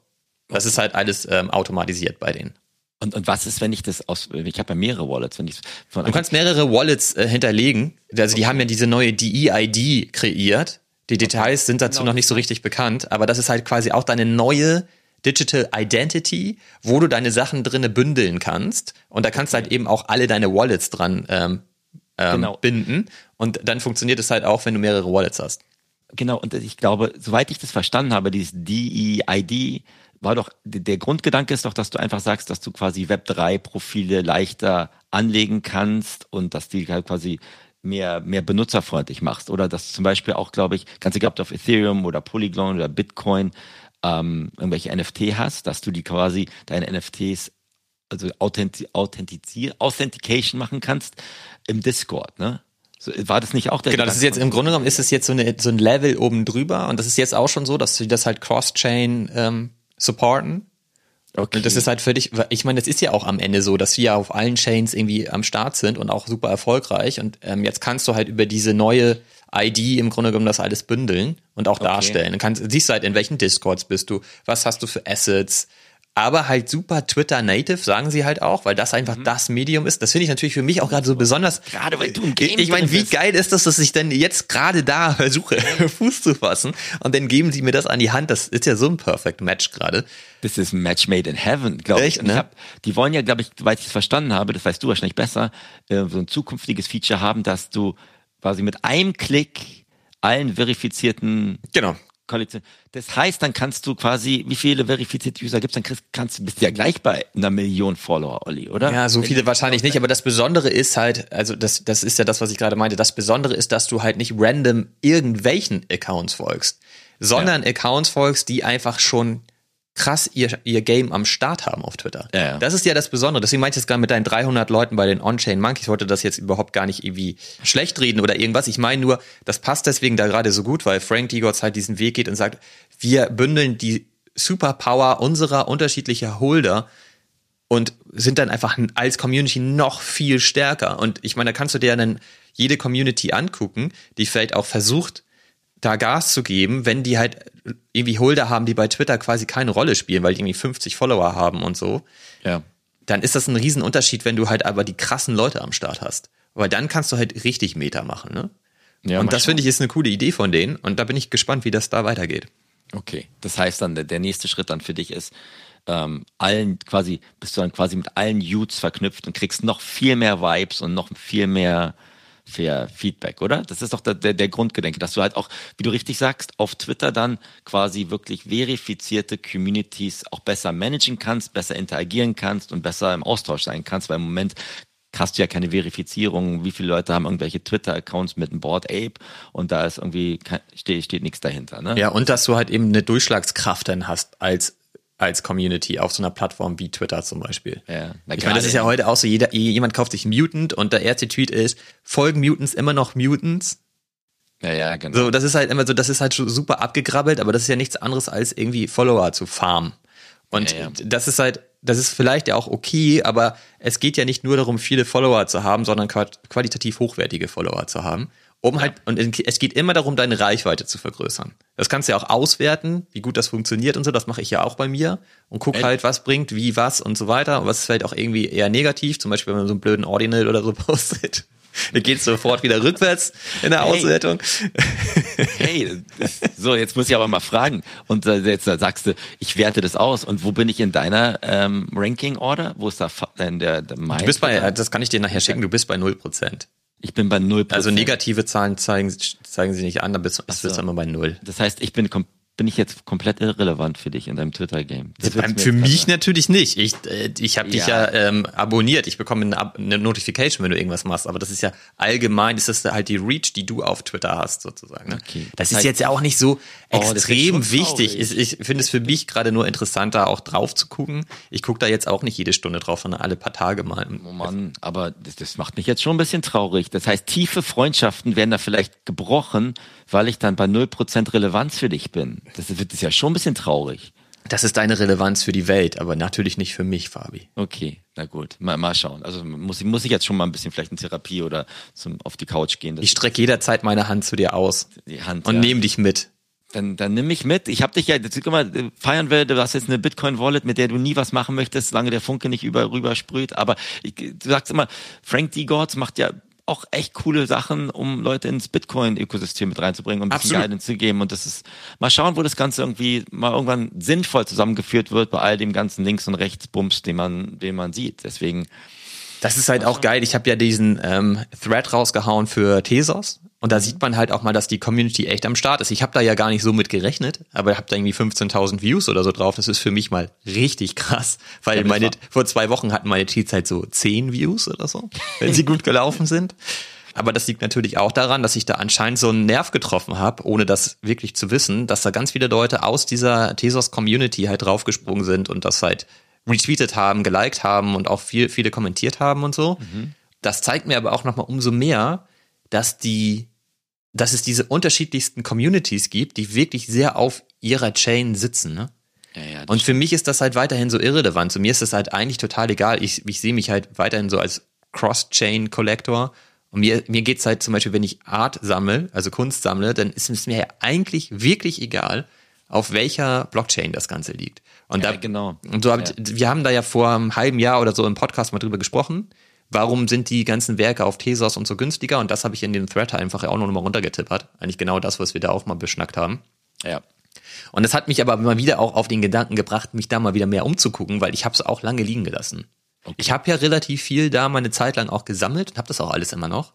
Das ist halt alles ähm, automatisiert bei denen. Und, und was ist, wenn ich das aus, ich habe ja mehrere Wallets, wenn ich von Du kannst mehrere Wallets äh, hinterlegen. Also die haben ja diese neue DEID kreiert. Die Details sind dazu noch nicht so richtig bekannt, aber das ist halt quasi auch deine neue Digital Identity, wo du deine Sachen drinne bündeln kannst. Und da kannst du halt eben auch alle deine Wallets dran ähm, ähm, Genau. binden. Und dann funktioniert es halt auch, wenn du mehrere Wallets hast. Genau, und ich glaube, soweit ich das verstanden habe, dieses DEID war doch, der Grundgedanke ist doch, dass du einfach sagst, dass du quasi Web3-Profile leichter anlegen kannst und dass die halt quasi mehr, mehr benutzerfreundlich machst. Oder dass zum Beispiel auch, glaube ich, ganz egal, ob du auf Ethereum oder Polygon oder Bitcoin ähm, irgendwelche NFT hast, dass du die quasi, deine NFTs also Authenti Authentizier Authentication machen kannst im Discord, ne? War das nicht auch der Genau, das ist jetzt Gedanke im Grunde genommen ist es jetzt so, eine, so ein Level oben drüber und das ist jetzt auch schon so, dass sie das halt Cross-Chain ähm, supporten. Okay. Und das ist halt für dich, ich meine, das ist ja auch am Ende so, dass wir ja auf allen Chains irgendwie am Start sind und auch super erfolgreich. Und ähm, jetzt kannst du halt über diese neue ID im Grunde genommen das alles bündeln und auch darstellen. Du kannst, siehst du halt, in welchen Discords bist du, was hast du für Assets, aber halt super Twitter Native, sagen sie halt auch, weil das einfach das Medium ist. Das finde ich natürlich für mich auch gerade so besonders. Mhm. Gerade weil du im Game Ich meine, wie bist. geil ist das, dass ich dann jetzt gerade da versuche, Fuß zu fassen und dann geben sie mir das an die Hand. Das ist ja so ein Perfect Match gerade. Das ist ein Match made in heaven, glaube ich. Und ich ne? hab, die wollen ja, glaube ich, soweit ich es verstanden habe, das weißt du wahrscheinlich besser, äh, so ein zukünftiges Feature haben, dass du quasi mit einem Klick allen verifizierten Genau. Koalition. Das heißt, dann kannst du quasi, wie viele verifizierte User gibt's, dann kriegst, kannst du bist du ja gleich bei einer Million Follower, Olli, oder? Ja, so viele wahrscheinlich nicht, aber das Besondere ist halt, also das, das ist ja das, was ich gerade meinte, das Besondere ist, dass du halt nicht random irgendwelchen Accounts folgst, sondern Accounts folgst, die einfach schon krass ihr, ihr Game am Start haben auf Twitter. Ja, ja. Das ist ja das Besondere. Deswegen meinte ich jetzt gerade mit deinen 300 Leuten bei den On-Chain Monkeys, ich wollte das jetzt überhaupt gar nicht irgendwie schlecht reden oder irgendwas. Ich meine nur, das passt deswegen da gerade so gut, weil Frank Digotz halt diesen Weg geht und sagt, wir bündeln die Superpower unserer unterschiedlicher Holder und sind dann einfach als Community noch viel stärker. Und ich meine, da kannst du dir dann jede Community angucken, die vielleicht auch versucht, da Gas zu geben, wenn die halt irgendwie Holder haben, die bei Twitter quasi keine Rolle spielen, weil die irgendwie 50 Follower haben und so, ja. dann ist das ein Riesenunterschied, wenn du halt aber die krassen Leute am Start hast. Weil dann kannst du halt richtig Meta machen, ne? Ja, und das finde ich ist eine coole Idee von denen und da bin ich gespannt, wie das da weitergeht. Okay. Das heißt dann, der, der nächste Schritt dann für dich ist, ähm, allen quasi, bist du dann quasi mit allen Youths verknüpft und kriegst noch viel mehr Vibes und noch viel mehr fair Feedback, oder? Das ist doch der, der, der Grundgedanke, dass du halt auch, wie du richtig sagst, auf Twitter dann quasi wirklich verifizierte Communities auch besser managen kannst, besser interagieren kannst und besser im Austausch sein kannst, weil im Moment hast du ja keine Verifizierung, wie viele Leute haben irgendwelche Twitter-Accounts mit einem Board Ape und da ist irgendwie, steht, steht nichts dahinter, ne? Ja, und dass du halt eben eine Durchschlagskraft dann hast als als Community auf so einer Plattform wie Twitter zum Beispiel. Ja, ich meine, das ist ja heute auch so, jeder, jemand kauft sich Mutant und der erste Tweet ist, folgen Mutants immer noch Mutants? Ja, ja, genau. So, das ist halt immer so, das ist halt schon super abgegrabbelt, aber das ist ja nichts anderes als irgendwie Follower zu farmen. Und Ja, ja. das ist halt, das ist vielleicht ja auch okay, aber es geht ja nicht nur darum, viele Follower zu haben, sondern qual- qualitativ hochwertige Follower zu haben. Um halt, und es geht immer darum, deine Reichweite zu vergrößern. Das kannst du ja auch auswerten, wie gut das funktioniert und so. Das mache ich ja auch bei mir und guck Ey. halt, was bringt, wie, was und so weiter. Und was ist vielleicht auch irgendwie eher negativ, zum Beispiel, wenn man so einen blöden Ordinal oder so postet. Dann geht's sofort wieder rückwärts in der Hey. Auswertung. Hey, so, jetzt muss ich aber mal fragen. Und äh, jetzt äh, sagst du, ich werte das aus. Und wo bin ich in deiner ähm, Ranking-Order? Wo ist da denn der, der mein Du bist bei, das kann ich dir nachher schicken, du bist bei 0%. Ich bin bei 0%. Also negative Zahlen zeigen, zeigen sie nicht an, da bist, so. bist du immer bei 0. Das heißt, ich bin, kom- bin ich jetzt komplett irrelevant für dich in deinem Twitter-Game. Für mich sagen. natürlich nicht. Ich, äh, ich habe dich Ja. ja ähm, abonniert. Ich bekomme eine, eine Notification, wenn du irgendwas machst. Aber das ist ja allgemein, ist das halt die Reach, die du auf Twitter hast, sozusagen. Ne? Okay. Das, Das ist jetzt ja auch nicht so Oh, extrem wichtig. Ich, ich finde es für mich gerade nur interessanter, auch drauf zu gucken. Ich gucke da jetzt auch nicht jede Stunde drauf, sondern alle paar Tage mal. Oh Mann, aber das, das macht mich jetzt schon ein bisschen traurig. Das heißt, tiefe Freundschaften werden da vielleicht gebrochen, weil ich dann bei 0% Relevanz für dich bin. Das ist ja schon ein bisschen traurig. Das ist deine Relevanz für die Welt, aber natürlich nicht für mich, Fabi. Okay, na gut, mal, mal schauen. Also muss, ich- muss ich jetzt schon mal ein bisschen vielleicht in Therapie oder zum, auf die Couch gehen. Ich strecke jederzeit meine Hand zu dir aus die Hand. und ja. nehme dich mit. Dann, dann nimm mich mit. Ich habe dich ja, guck mal, äh, feiern wir, du hast jetzt eine Bitcoin-Wallet, mit der du nie was machen möchtest, solange der Funke nicht über, rüber sprüht. Aber ich, du sagst immer, Frank D. Gords macht ja auch echt coole Sachen, um Leute ins Bitcoin-Ökosystem mit reinzubringen und ein bisschen. Guidance zu geben. Und das ist, mal schauen, wo das Ganze irgendwie mal irgendwann sinnvoll zusammengeführt wird bei all dem ganzen Links- und Rechtsbums, den man, den man sieht. Deswegen, Das ist halt auch geil. Ich habe ja diesen ähm, Thread rausgehauen für Thesos. Und da sieht man halt auch mal, dass die Community echt am Start ist. Ich habe da ja gar nicht so mit gerechnet, aber habe da irgendwie 15.000 Views oder so drauf. Das ist für mich mal richtig krass, weil Ja, meine vor zwei Wochen hatten meine Tweets halt so 10 Views oder so, wenn sie gut gelaufen sind. Aber das liegt natürlich auch daran, dass ich da anscheinend so einen Nerv getroffen habe, ohne das wirklich zu wissen, dass da ganz viele Leute aus dieser Thesos-Community halt draufgesprungen sind und das halt retweetet haben, geliked haben und auch viel, viele kommentiert haben und so. Das zeigt mir aber auch nochmal umso mehr, dass die, dass es diese unterschiedlichsten Communities gibt, die wirklich sehr auf ihrer Chain sitzen, ne? ja, ja, Und für mich ist das halt weiterhin so irrelevant. Zu mir ist das halt eigentlich total egal. Ich, ich sehe mich halt weiterhin so als Cross-Chain-Collector. Und mir, mir geht's halt zum Beispiel, wenn ich Art sammle, also Kunst sammle, dann ist es mir ja eigentlich wirklich egal, auf welcher Blockchain das Ganze liegt. Und Ja, da, genau. Und so habt, wir haben da ja vor einem halben Jahr oder so im Podcast mal drüber gesprochen. Warum sind die ganzen Werke auf Thesos und so günstiger? Und das habe ich in den Thread einfach auch noch mal runtergetippert. Eigentlich genau das, was wir da auch mal beschnackt haben. ja. Und das hat mich aber mal wieder auch auf den Gedanken gebracht, mich da mal wieder mehr umzugucken, weil ich habe es auch lange liegen gelassen. Ich habe ja relativ viel da meine Zeit lang auch gesammelt und habe das auch alles immer noch.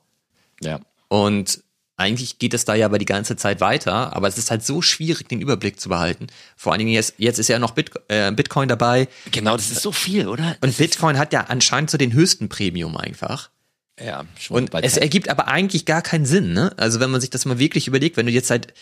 ja. Und eigentlich geht es da ja aber die ganze Zeit weiter, aber es ist halt so schwierig, den Überblick zu behalten. Vor allen Dingen jetzt, jetzt ist ja noch Bit, äh, Bitcoin dabei Genau, das ist so viel, oder? und Bitcoin hat ja anscheinend so den höchsten Premium einfach. Ja, schon Und es ergibt aber eigentlich gar keinen Sinn, ne? Also wenn man sich das mal wirklich überlegt, wenn du jetzt halt,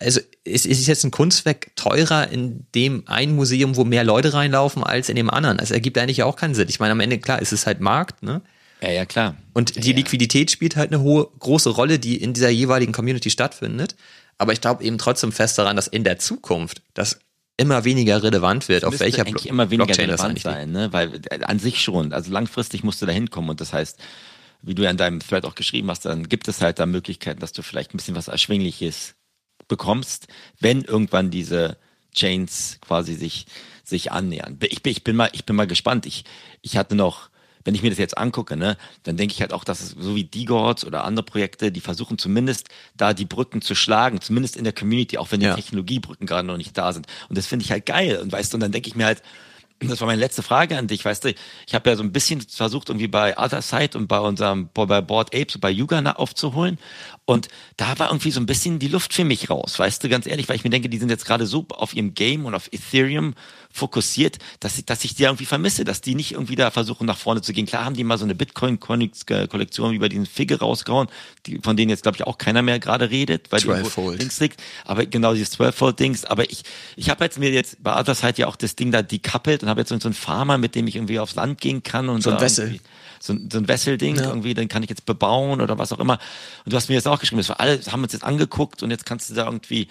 also ist, ist jetzt ein Kunstwerk teurer in dem einen Museum, wo mehr Leute reinlaufen, als in dem anderen? Es ergibt eigentlich auch keinen Sinn. Ich meine, am Ende, klar, ist es halt Markt, ne? Ja, ja, klar. Und die ja. Liquidität spielt halt eine hohe, große Rolle, die in dieser jeweiligen Community stattfindet. Aber ich glaube eben trotzdem fest daran, dass in der Zukunft das immer weniger relevant wird, auf welcher eigentlich Blo immer weniger Blockchain das relevant liegt. sein, ne? Weil äh, an sich schon, also langfristig musst du da hinkommen und das heißt, wie du ja in deinem Thread auch geschrieben hast, dann gibt es halt da Möglichkeiten, dass du vielleicht ein bisschen was Erschwingliches bekommst, wenn irgendwann diese Chains quasi sich sich annähern. Ich bin, ich bin mal, ich bin mal gespannt. Ich, ich hatte noch, wenn ich mir das jetzt angucke, ne, dann denke ich halt auch, dass es so wie D-Gods oder andere Projekte, die versuchen zumindest da die Brücken zu schlagen, zumindest in der Community, auch wenn die Ja. Technologiebrücken gerade noch nicht da sind. Und das finde ich halt geil. Und weißt du, und dann denke ich mir halt, das war meine letzte Frage an dich, weißt du, ich habe ja so ein bisschen versucht, irgendwie bei Other Side und bei unserem, bei Board Apes und bei Yuga aufzuholen. Und da war irgendwie so ein bisschen die Luft für mich raus, weißt du, ganz ehrlich, weil ich mir denke, die sind jetzt gerade so auf ihrem Game und auf Ethereum fokussiert, dass ich, dass ich die irgendwie vermisse, dass die nicht irgendwie da versuchen, nach vorne zu gehen. Klar haben die mal so eine Bitcoin-Kollektion über diesen Figge rausgehauen, die, von denen jetzt, glaube ich, auch keiner mehr gerade redet, weil die irgendwo 12-Fold. links liegt. Aber genau dieses 12-Fold-Dings. Aber ich, ich habe jetzt mir jetzt bei Other Side ja auch das Ding da decoupled und habe jetzt so einen Farmer, mit dem ich irgendwie aufs Land gehen kann und So ein Wessel. So, ein- so ein Wesselding Ja. irgendwie, dann kann ich jetzt bebauen oder was auch immer. Und du hast mir jetzt auch geschrieben, das war alle haben uns jetzt angeguckt und jetzt kannst du da irgendwie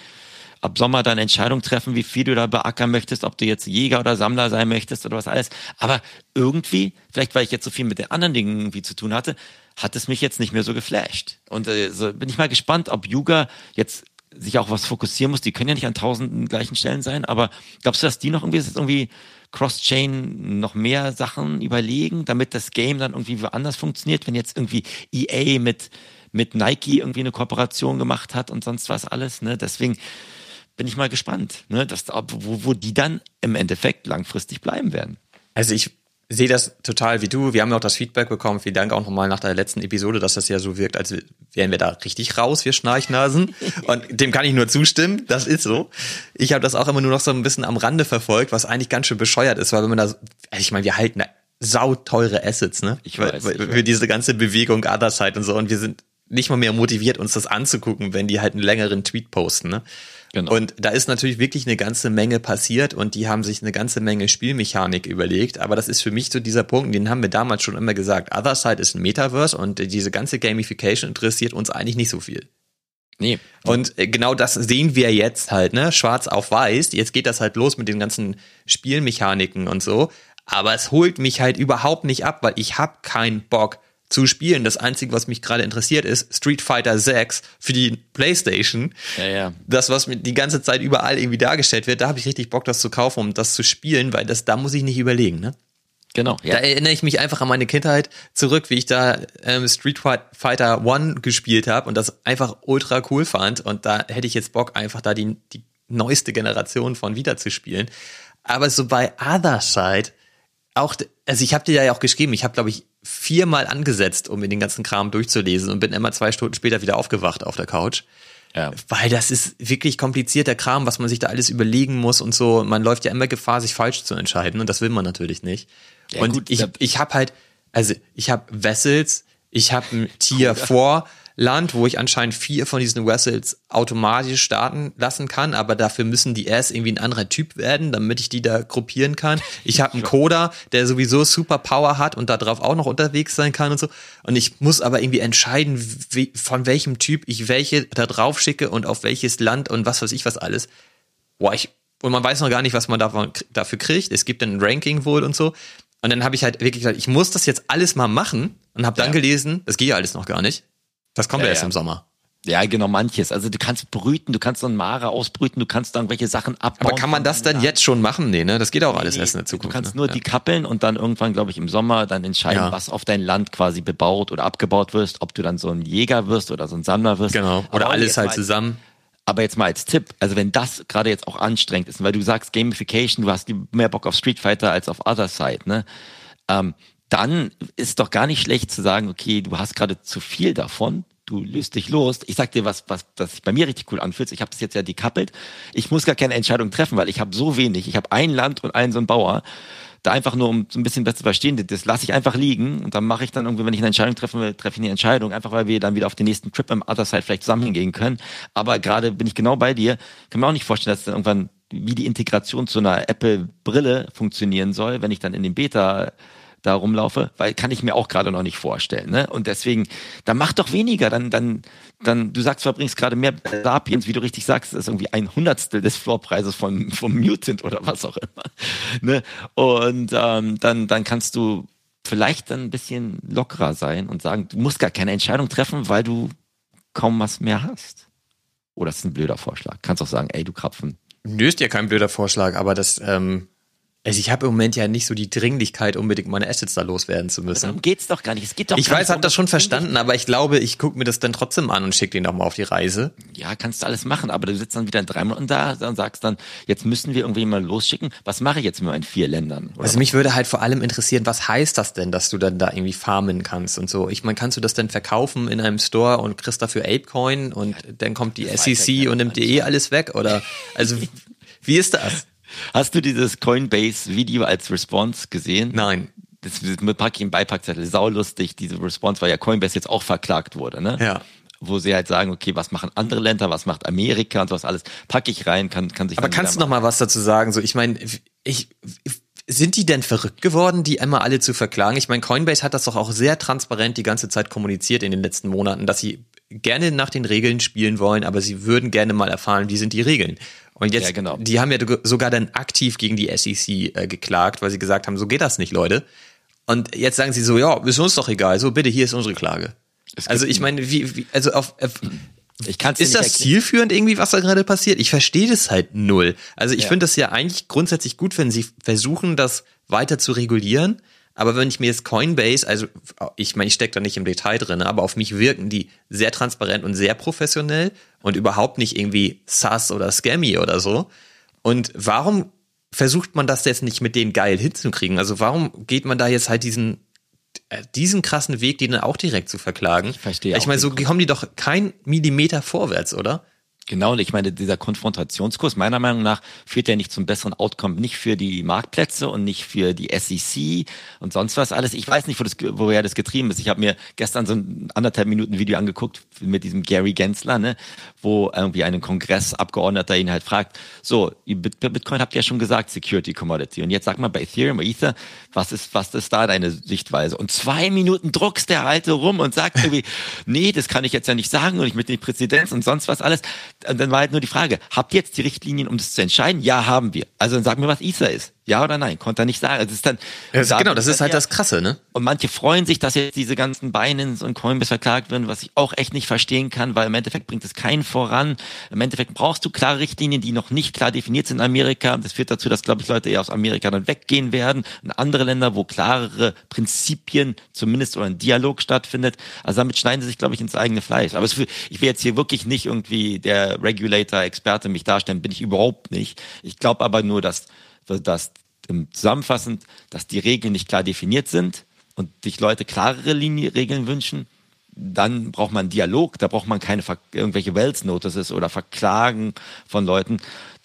ab Sommer deine Entscheidung treffen, wie viel du da beackern möchtest, ob du jetzt Jäger oder Sammler sein möchtest oder was alles. Aber irgendwie, vielleicht weil ich jetzt so viel mit den anderen Dingen irgendwie zu tun hatte, hat es mich jetzt nicht mehr so geflasht. Und äh, so bin ich mal gespannt, ob Yuga jetzt sich auch was fokussieren muss. Die können ja nicht an tausenden gleichen Stellen sein, aber glaubst du, dass die noch irgendwie, dass irgendwie Cross-Chain noch mehr Sachen überlegen, damit das Game dann irgendwie woanders funktioniert, wenn jetzt irgendwie EA mit, mit Nike irgendwie eine Kooperation gemacht hat und sonst was alles, ne? Deswegen bin ich mal gespannt, ne? Dass, wo, wo die dann im Endeffekt langfristig bleiben werden. Also ich, sehe das total wie du. Wir haben ja auch das Feedback bekommen. Vielen Dank auch nochmal nach der letzten Episode, dass das ja so wirkt, als wären wir da richtig raus, wir Schnarchnasen. Und dem kann ich nur zustimmen. Das ist so. Ich habe das auch immer nur noch so ein bisschen am Rande verfolgt, was eigentlich ganz schön bescheuert ist, weil wenn man da, also ich meine, wir halten sauteure Assets, ne? Ich weiß, ich Für diese ganze Bewegung Other Side und so. Und wir sind nicht mal mehr motiviert, uns das anzugucken, wenn die halt einen längeren Tweet posten, ne? Genau. Und da ist natürlich wirklich eine ganze Menge passiert und die haben sich eine ganze Menge Spielmechanik überlegt. Aber das ist für mich so dieser Punkt, den haben wir damals schon immer gesagt. Other Side ist ein Metaverse und diese ganze Gamification interessiert uns eigentlich nicht so viel. Nee. Und äh, genau das sehen wir jetzt halt, ne? Schwarz auf weiß. Jetzt geht das halt los mit den ganzen Spielmechaniken und so. Aber es holt mich halt überhaupt nicht ab, weil ich hab keinen Bock, zu spielen. Das Einzige, was mich gerade interessiert, ist Street Fighter 6 für die Playstation. Ja, ja. Das, was mir die ganze Zeit überall irgendwie dargestellt wird, da habe ich richtig Bock, das zu kaufen, um das zu spielen, weil das, da muss ich nicht überlegen, ne? Genau. Ja. Da erinnere ich mich einfach an meine Kindheit zurück, wie ich da ähm, Street Fighter One gespielt habe und das einfach ultra cool fand. Und da hätte ich jetzt Bock, einfach da die, die neueste Generation von wieder zu spielen. Aber so bei Other Side, auch, also ich habe dir ja auch geschrieben, ich habe, glaube ich, viermal angesetzt, um mir den ganzen Kram durchzulesen und bin immer zwei Stunden später wieder aufgewacht auf der Couch. Ja. Weil das ist wirklich komplizierter Kram, was man sich da alles überlegen muss und so. Man läuft ja immer Gefahr, sich falsch zu entscheiden und das will man natürlich nicht. Ja, und gut, ich, ich habe halt, also ich habe Vessels, ich habe ein Tier vor, Land, wo ich anscheinend vier von diesen Vessels automatisch starten lassen kann, aber dafür müssen die erst irgendwie ein anderer Typ werden, damit ich die da gruppieren kann. Ich habe einen Coder, der sowieso super Power hat und da drauf auch noch unterwegs sein kann und so. Und ich muss aber irgendwie entscheiden, wie, von welchem Typ ich welche da drauf schicke und auf welches Land und was weiß ich was alles. Boah, ich, und man weiß noch gar nicht, was man davon, dafür kriegt. Es gibt ein Ranking wohl und so. Und dann habe ich halt wirklich gesagt, ich muss das jetzt alles mal machen und habe dann ja. gelesen, das geht ja alles noch gar nicht. Das kommt ja, erst ja. im Sommer. Ja, genau, manches. Also du kannst brüten, du kannst dann Mare ausbrüten, du kannst dann welche Sachen abbauen. Aber kann man das dann jetzt schon machen? Nee, ne? Das geht auch alles nee, erst in der Zukunft. Du kannst ne? nur ja. die kappeln und dann irgendwann, glaube ich, im Sommer dann entscheiden, ja. was auf dein Land quasi bebaut oder abgebaut wirst, ob du dann so ein Jäger wirst oder so ein Sammler wirst. Genau. Oder Aber alles halt zusammen. Aber jetzt mal als Tipp, also wenn das gerade jetzt auch anstrengend ist, weil du sagst Gamification, du hast mehr Bock auf Street Fighter als auf Other Side, ne? Ähm, dann ist doch gar nicht schlecht zu sagen, okay, du hast gerade zu viel davon, du löst dich los. Ich sag dir was, was das sich bei mir richtig cool anfühlt. Ich habe das jetzt ja dekappelt. Ich muss gar keine Entscheidung treffen, weil ich habe so wenig. Ich habe ein Land und einen so einen Bauer. Da einfach nur, um so ein bisschen besser zu verstehen, das lasse ich einfach liegen und dann mache ich dann irgendwie, wenn ich eine Entscheidung treffen will, treffe ich eine Entscheidung, einfach weil wir dann wieder auf den nächsten Trip im Other Side vielleicht zusammen hingehen können. Aber gerade bin ich genau bei dir. Kann mir auch nicht vorstellen, dass dann irgendwann wie die Integration zu einer Apple-Brille funktionieren soll, wenn ich dann in den Beta da rumlaufe, weil kann ich mir auch gerade noch nicht vorstellen. Ne? Und deswegen, dann mach doch weniger. Dann, dann, dann, du sagst, verbringst gerade mehr Sapiens, wie du richtig sagst, das ist irgendwie ein Hundertstel des Floorpreises von vom Mutant oder was auch immer. Ne? Und ähm, dann, dann kannst du vielleicht dann ein bisschen lockerer sein und sagen, du musst gar keine Entscheidung treffen, weil du kaum was mehr hast. Oder das ist ein blöder Vorschlag. Kannst auch sagen, ey, du Krapfen. Nö, ist ja kein blöder Vorschlag, aber das, ähm, also ich habe im Moment ja nicht so die Dringlichkeit, unbedingt meine Assets da loswerden zu müssen. Darum geht's doch gar nicht. Es geht doch ich weiß, habe das schon verstanden, aber ich glaube, ich gucke mir das dann trotzdem an und schicke den nochmal auf die Reise. Ja, kannst du alles machen, aber du sitzt dann wieder in drei Monaten da und sagst dann, jetzt müssen wir irgendwie mal losschicken. Was mache ich jetzt mit meinen vier Ländern? Oder also mich würde halt vor allem interessieren, was heißt das denn, dass du dann da irgendwie farmen kannst und so? Ich meine, kannst du das denn verkaufen in einem Store und kriegst dafür Apecoin und ja, dann kommt die SEC und nimmt dir eh alles weg? Oder also wie ist das? Hast du dieses Coinbase-Video als Response gesehen? Nein. Das mit packe ich im Beipackzettel. Saulustig, diese Response, weil ja Coinbase jetzt auch verklagt wurde, ne? Ja wo sie halt sagen, okay, was machen andere Länder, was macht Amerika und sowas alles, packe ich rein, kann, kann sich. Aber kannst du noch mal was dazu sagen? So, ich meine, ich, sind die denn verrückt geworden, die immer alle zu verklagen? Ich meine, Coinbase hat das doch auch sehr transparent die ganze Zeit kommuniziert in den letzten Monaten, dass sie gerne nach den Regeln spielen wollen, aber sie würden gerne mal erfahren, wie sind die Regeln. Und jetzt, ja, genau. die haben ja sogar dann aktiv gegen die SEC äh, geklagt, weil sie gesagt haben, so geht das nicht, Leute. Und jetzt sagen sie so, ja, ist uns doch egal, so bitte, hier ist unsere Klage. Also ich meine, wie, wie also auf, auf ich kann's ist das zielführend irgendwie, was da gerade passiert? Ich verstehe das halt null. Also ich ja. finde das ja eigentlich grundsätzlich gut, wenn sie versuchen, das weiter zu regulieren. Aber wenn ich mir jetzt Coinbase, also ich meine, ich stecke da nicht im Detail drin, aber auf mich wirken die sehr transparent und sehr professionell und überhaupt nicht irgendwie sus oder scammy oder so. Und warum versucht man das jetzt nicht mit denen geil hinzukriegen? Also warum geht man da jetzt halt diesen äh, diesen krassen Weg, den dann auch direkt zu verklagen? Ich verstehe Ich meine, so kommen die doch kein Millimeter vorwärts, oder? Genau, und ich meine, dieser Konfrontationskurs meiner Meinung nach führt ja nicht zum besseren Outcome, nicht für die Marktplätze und nicht für die SEC und sonst was alles. Ich weiß nicht, wo das, woher das getrieben ist. Ich habe mir gestern so ein anderthalb Minuten Video angeguckt mit diesem Gary Gensler, ne, wo irgendwie ein Kongressabgeordneter ihn halt fragt, so, Bitcoin habt ihr ja schon gesagt, Security Commodity. Und jetzt sag mal bei Ethereum oder Ether, was ist, was ist da deine Sichtweise? Und zwei Minuten druckst der Alte rum und sagt irgendwie, nee, das kann ich jetzt ja nicht sagen und ich mit den Präzidenz und sonst was alles dann war halt nur die Frage, habt ihr jetzt die Richtlinien, um das zu entscheiden? Ja, haben wir. Also dann sag mir, was Ether ist. Ja oder nein? Konnte er nicht sagen. Das ist dann, da- genau, das ist halt das Krasse, ne? und manche freuen sich, dass jetzt diese ganzen Binance und Coinbase verklagt werden, was ich auch echt nicht verstehen kann, weil im Endeffekt bringt es keinen voran. Im Endeffekt brauchst du klare Richtlinien, die noch nicht klar definiert sind in Amerika. Das führt dazu, dass, glaube ich, Leute eher aus Amerika dann weggehen werden. In andere Länder, wo klarere Prinzipien zumindest oder ein Dialog stattfindet. Also damit schneiden sie sich, glaube ich, ins eigene Fleisch. Aber es, ich will jetzt hier wirklich nicht irgendwie der Regulator, Experte mich darstellen, bin ich überhaupt nicht. Ich glaube aber nur, dass, dass zusammenfassend, dass die Regeln nicht klar definiert sind und sich Leute klarere Linie, Regeln wünschen, dann braucht man Dialog, da braucht man keine irgendwelche Wells Notices oder Verklagen von Leuten,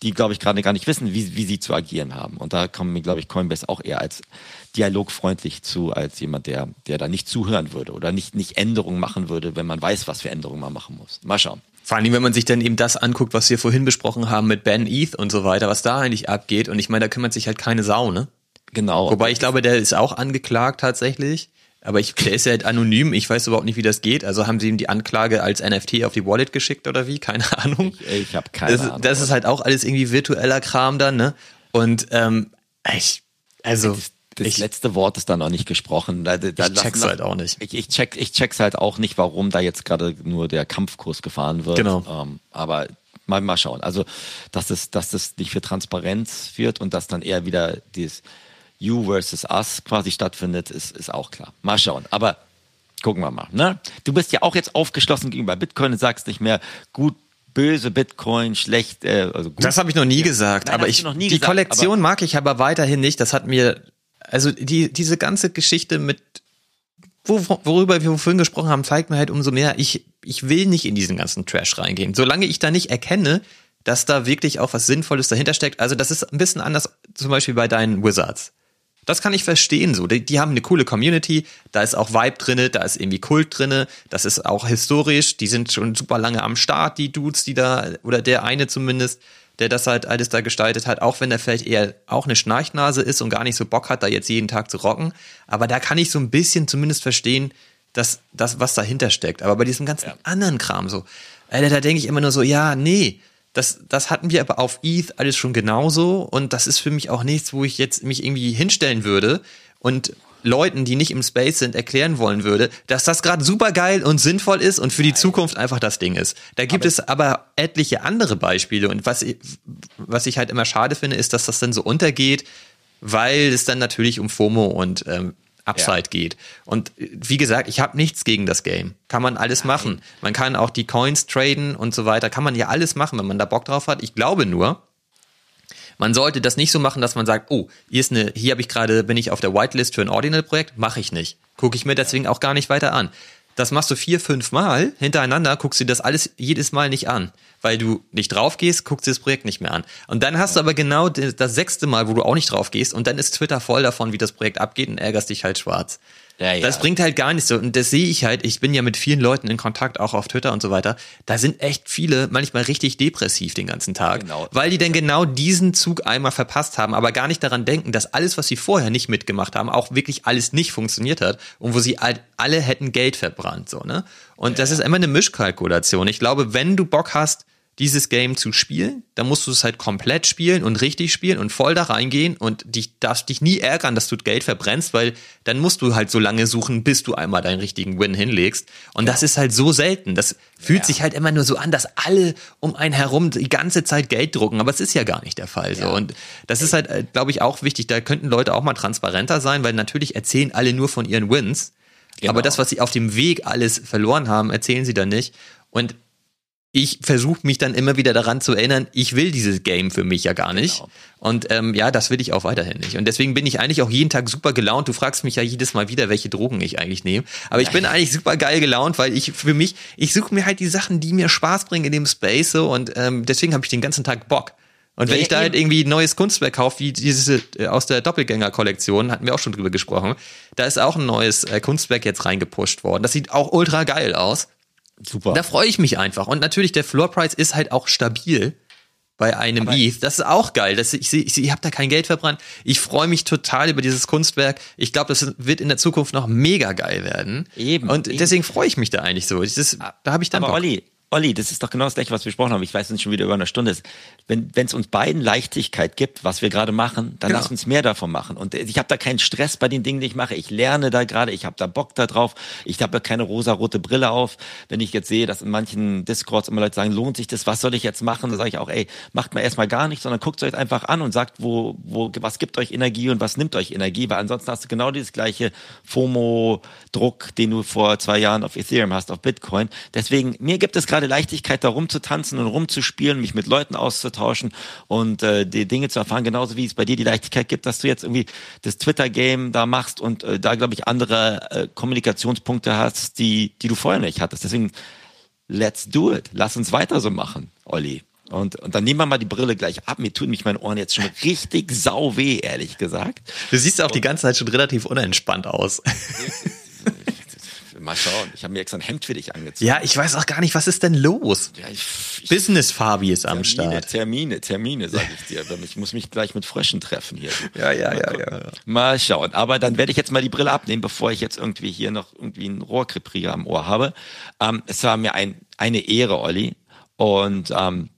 die, glaube ich, gerade gar nicht wissen, wie, wie sie zu agieren haben. Und da kommen mir, glaube ich, Coinbase auch eher als dialogfreundlich zu, als jemand, der, der da nicht zuhören würde oder nicht, nicht Änderungen machen würde, wenn man weiß, was für Änderungen man machen muss. Mal schauen. Vor allem, wenn man sich dann eben das anguckt, was wir vorhin besprochen haben mit Ben ETH und so weiter, was da eigentlich abgeht. Und ich meine, da kümmert sich halt keine Sau, ne? Genau. Wobei ich glaube, der ist auch angeklagt tatsächlich. Aber ich, der ist ja halt anonym. Ich weiß überhaupt nicht, wie das geht. Also haben sie ihm die Anklage als NFT auf die Wallet geschickt oder wie? Keine Ahnung. Ich, ich habe keine das, Ahnung. das ist halt auch alles irgendwie virtueller Kram dann, ne? Und ähm, ich, also das, das ich, letzte Wort ist da noch nicht gesprochen. Da, da, ich check's halt auch nicht. Ich, ich, check, ich check's halt auch nicht, warum da jetzt gerade nur der Kampfkurs gefahren wird. Genau. Ähm, aber mal, mal schauen. Also, dass es, dass es nicht für Transparenz führt und dass dann eher wieder dieses You versus Us quasi stattfindet, ist, ist auch klar. Mal schauen. Aber gucken wir mal. Ne? Du bist ja auch jetzt aufgeschlossen gegenüber Bitcoin und sagst nicht mehr gut, böse Bitcoin, schlecht, äh, also gut. Das habe ich noch nie gesagt, Nein, aber ich die gesagt, Kollektion mag ich aber weiterhin nicht. Das hat mir also die diese ganze Geschichte mit wo, worüber wir vorhin gesprochen haben, zeigt mir halt umso mehr, ich ich will nicht in diesen ganzen Trash reingehen. Solange ich da nicht erkenne, dass da wirklich auch was Sinnvolles dahinter steckt. Also das ist ein bisschen anders, zum Beispiel bei deinen Wizards. Das kann ich verstehen so. Die, die haben eine coole Community, da ist auch Vibe drinne, da ist irgendwie Kult drinne, das ist auch historisch, die sind schon super lange am Start, die Dudes, die da, oder der eine zumindest, der das halt alles da gestaltet hat, auch wenn er vielleicht eher auch eine Schnarchnase ist und gar nicht so Bock hat, da jetzt jeden Tag zu rocken. Aber da kann ich so ein bisschen zumindest verstehen, dass das, was dahinter steckt. Aber bei diesem ganzen anderen Kram so, Alter, da denke ich immer nur so, ja, nee, das, das hatten wir aber auf ETH alles schon genauso. Und das ist für mich auch nichts, wo ich jetzt mich irgendwie hinstellen würde und Leuten, die nicht im Space sind, erklären wollen würde, dass das gerade super geil und sinnvoll ist und für die Zukunft einfach das Ding ist. Da gibt es aber etliche andere Beispiele. Und was ich, was ich halt immer schade finde, ist, dass das dann so untergeht, weil es dann natürlich um FOMO und ähm, Upside Ja. geht. Und äh, wie gesagt, ich habe nichts gegen das Game. Kann man alles machen. Man kann auch die Coins traden und so weiter. Kann man ja alles machen, wenn man da Bock drauf hat. Ich glaube nur, man sollte das nicht so machen, dass man sagt, oh, hier ist eine, hier habe ich gerade, bin ich auf der Whitelist für ein Ordinal-Projekt, mache ich nicht. Gucke ich mir deswegen auch gar nicht weiter an. Das machst du vier, fünf Mal hintereinander, guckst dir das alles jedes Mal nicht an. Weil du nicht drauf gehst, guckst dir das Projekt nicht mehr an. Und dann hast du aber genau das sechste Mal, wo du auch nicht drauf gehst und dann ist Twitter voll davon, wie das Projekt abgeht und ärgerst dich halt schwarz. Ja, ja. Das bringt halt gar nichts so. Und das sehe ich halt. Ich bin ja mit vielen Leuten in Kontakt, auch auf Twitter und so weiter. Da sind echt viele manchmal richtig depressiv den ganzen Tag. Genau. Weil die dann genau diesen Zug einmal verpasst haben, aber gar nicht daran denken, dass alles, was sie vorher nicht mitgemacht haben, auch wirklich alles nicht funktioniert hat und wo sie halt alle hätten Geld verbrannt, so, ne? Und das ist immer eine Mischkalkulation. Ich glaube, wenn du Bock hast, dieses Game zu spielen, dann musst du es halt komplett spielen und richtig spielen und voll da reingehen und dich darfst dich nie ärgern, dass du Geld verbrennst, weil dann musst du halt so lange suchen, bis du einmal deinen richtigen Win hinlegst. Und das ist halt so selten. Das fühlt sich halt immer nur so an, dass alle um einen herum die ganze Zeit Geld drucken, aber es ist ja gar nicht der Fall. So. Und das ist halt, glaube ich, auch wichtig. Da könnten Leute auch mal transparenter sein, weil natürlich erzählen alle nur von ihren Wins. Genau. Aber das, was sie auf dem Weg alles verloren haben, erzählen sie dann nicht. Und ich versuche mich dann immer wieder daran zu erinnern, ich will dieses Game für mich ja gar nicht. Genau. Und ähm, ja, das will ich auch weiterhin nicht. Und deswegen bin ich eigentlich auch jeden Tag super gelaunt. Du fragst mich ja jedes Mal wieder, welche Drogen ich eigentlich nehme. Aber ich bin eigentlich super geil gelaunt, weil ich für mich, ich suche mir halt die Sachen, die mir Spaß bringen in dem Space so und ähm, deswegen habe ich den ganzen Tag Bock. Und wenn Ja, ich da eben. halt irgendwie ein neues Kunstwerk kaufe, wie diese äh, aus der Doppelgänger-Kollektion, hatten wir auch schon drüber gesprochen, da ist auch ein neues äh, Kunstwerk jetzt reingepusht worden. Das sieht auch ultra geil aus. Super. Da freue ich mich einfach. Und natürlich, der Floor Price ist halt auch stabil bei einem ETH. Das ist auch geil. Das, ich ich, ich habe da kein Geld verbrannt. Ich freue mich total über dieses Kunstwerk. Ich glaube, das wird in der Zukunft noch mega geil werden. Eben, Und eben. deswegen freue ich mich da eigentlich so. Das, da habe ich dann Aber Bock. Olli, Olli, das ist doch genau das gleiche, was wir besprochen haben. Ich weiß, es schon wieder über eine Stunde ist. Wenn es uns beiden Leichtigkeit gibt, was wir gerade machen, dann Genau. lass uns mehr davon machen. Und ich habe da keinen Stress bei den Dingen, die ich mache. Ich lerne da gerade, ich habe da Bock da drauf. Ich habe da keine rosa-rote Brille auf. Wenn ich jetzt sehe, dass in manchen Discords immer Leute sagen, lohnt sich das, was soll ich jetzt machen? Dann sage ich auch, ey, macht mal erstmal gar nichts, sondern guckt euch einfach an und sagt, wo, wo, was gibt euch Energie und was nimmt euch Energie, weil ansonsten hast du genau dieses gleiche FOMO-Druck, den du vor zwei Jahren auf Ethereum hast, auf Bitcoin. Deswegen, mir gibt es gerade Leichtigkeit, da rumzutanzen und rumzuspielen, mich mit Leuten auszutauschen und äh, die Dinge zu erfahren, genauso wie es bei dir die Leichtigkeit gibt, dass du jetzt irgendwie das Twitter-Game da machst und äh, da, glaube ich, andere äh, Kommunikationspunkte hast, die, die du vorher nicht hattest. Deswegen, let's do it. Lass uns weiter so machen, Olli. Und, und dann nehmen wir mal die Brille gleich ab. Mir tun mich meine Ohren jetzt schon richtig sau weh, ehrlich gesagt. Du siehst auch die ganze Zeit schon relativ unentspannt aus. Mal schauen. Ich habe mir extra ein Hemd für dich angezogen. Ja, ich weiß auch gar nicht, was ist denn los? Ja, ich, ich, Business Fabi ist am Termine, Start. Termine, Termine, sage ich dir. Ich muss mich gleich mit Fröschen treffen hier. Ja, ja, Mal ja, gucken. ja. Mal schauen. Aber dann werde ich jetzt mal die Brille abnehmen, bevor ich jetzt irgendwie hier noch irgendwie einen Rohrkrepierer am Ohr habe. Ähm, es war mir ein, eine Ehre, Olli. Und ähm,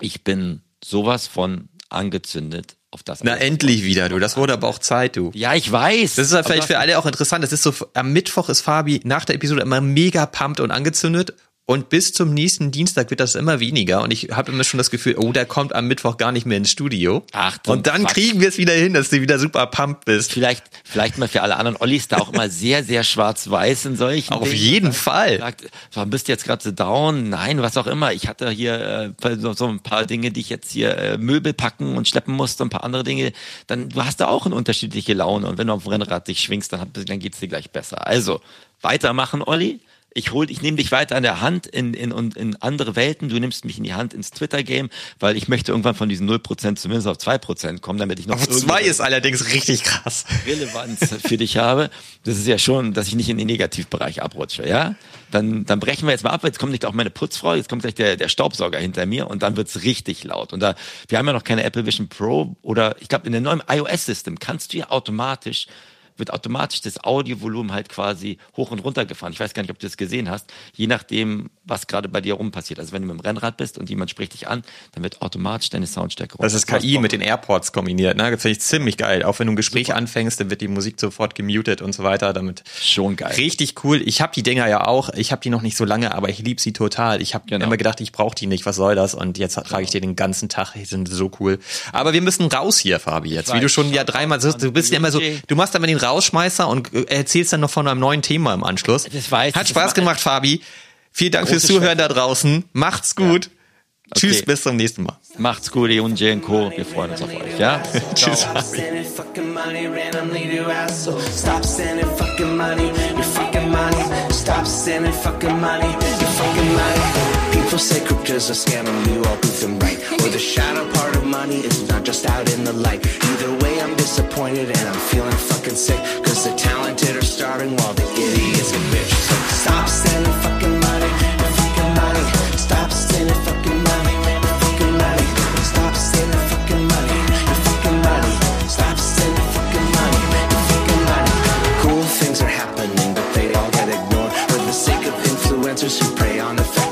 ich bin sowas von angezündet auf das. Na, endlich wieder, du. Das wurde aber auch Zeit, du. Ja, ich weiß. Das ist Aber vielleicht für alle auch interessant. Das ist so, am Mittwoch ist Fabi nach der Episode immer mega pumped und angezündet. Und bis zum nächsten Dienstag wird das immer weniger. Und ich habe immer schon das Gefühl, oh, der kommt am Mittwoch gar nicht mehr ins Studio. Ach, und dann Quatsch. kriegen wir es wieder hin, dass du wieder super pumped bist. Vielleicht, vielleicht mal für alle anderen. Olli ist da auch immer sehr, sehr schwarz-weiß in solchen Auf Dingen. jeden Fall. Sagt, warum bist du jetzt gerade so down? Nein, was auch immer. Ich hatte hier äh, so, ein paar Dinge, die ich jetzt hier äh, Möbel packen und schleppen musste, ein paar andere Dinge. Dann du hast da auch eine unterschiedliche Laune und wenn du auf dem Rennrad dich schwingst, dann, hat, dann geht's dir gleich besser. Also weitermachen, Olli. Ich hol, ich nehme dich weiter an der Hand in, in, in, in andere Welten. Du nimmst mich in die Hand ins Twitter-Game, weil ich möchte irgendwann von diesen 0% zumindest auf 2% kommen, damit ich noch Auf zwei irgendwas- ist allerdings richtig krass. Relevanz für dich habe, das ist ja schon, dass ich nicht in den Negativbereich abrutsche, ja? Dann, dann brechen wir jetzt mal ab, jetzt kommt nicht auch meine Putzfrau, jetzt kommt gleich der, der Staubsauger hinter mir und dann wird's richtig laut. Und da, wir haben ja noch keine Apple Vision Pro oder ich glaube in dem neuen iOS-System kannst du ja automatisch wird automatisch das Audiovolumen halt quasi hoch und runter gefahren. Ich weiß gar nicht, ob du das gesehen hast. Je nachdem, was gerade bei dir rum passiert. Also wenn du mit dem Rennrad bist und jemand spricht dich an, dann wird automatisch deine Soundstärke Das ist KI mit den AirPods kombiniert, ne? Das finde ich ziemlich geil. Auch wenn du ein Gespräch anfängst, dann wird die Musik sofort gemutet und so weiter. Damit Schon geil. Richtig cool. Ich habe die Dinger ja auch. Ich habe die noch nicht so lange, aber ich liebe sie total. Ich habe Genau. immer gedacht, ich brauche die nicht. Was soll das? Und jetzt trage ich die den ganzen Tag. Die sind so cool. Aber wir müssen raus hier, Fabi. Jetzt, wie du schon ja dreimal du bist ja immer so, du machst immer den Rausschmeißer und äh, erzählst dann noch von einem neuen Thema im Anschluss. Das weiß Hat ich. Spaß Das gemacht, Fabi. Vielen Dank fürs Zuhören da draußen. Macht's gut. Tschüss, Okay. bis zum nächsten Mal. Macht's gut, ihr und Jay Co. Wir freuen uns auf euch, ja? Tschüss. Stop sending fucking money randomly to assholes. Stop sending fucking money, your fucking money. Stop sending fucking money, your fucking money. People say crypto's a scam and you all prove them right. Or the shadow part of money is not just out in the light. Either way, I'm disappointed and I'm feeling fucking sick. Cause the talented are starving while the idiots get rich. So stop sending fucking money, fucking money. Stop sending fucking money, fucking money. Stop sending fucking money, fucking money. Stop sending fucking money, fucking money. Cool things are happening, but they all get ignored for the sake of influencers who prey on affect your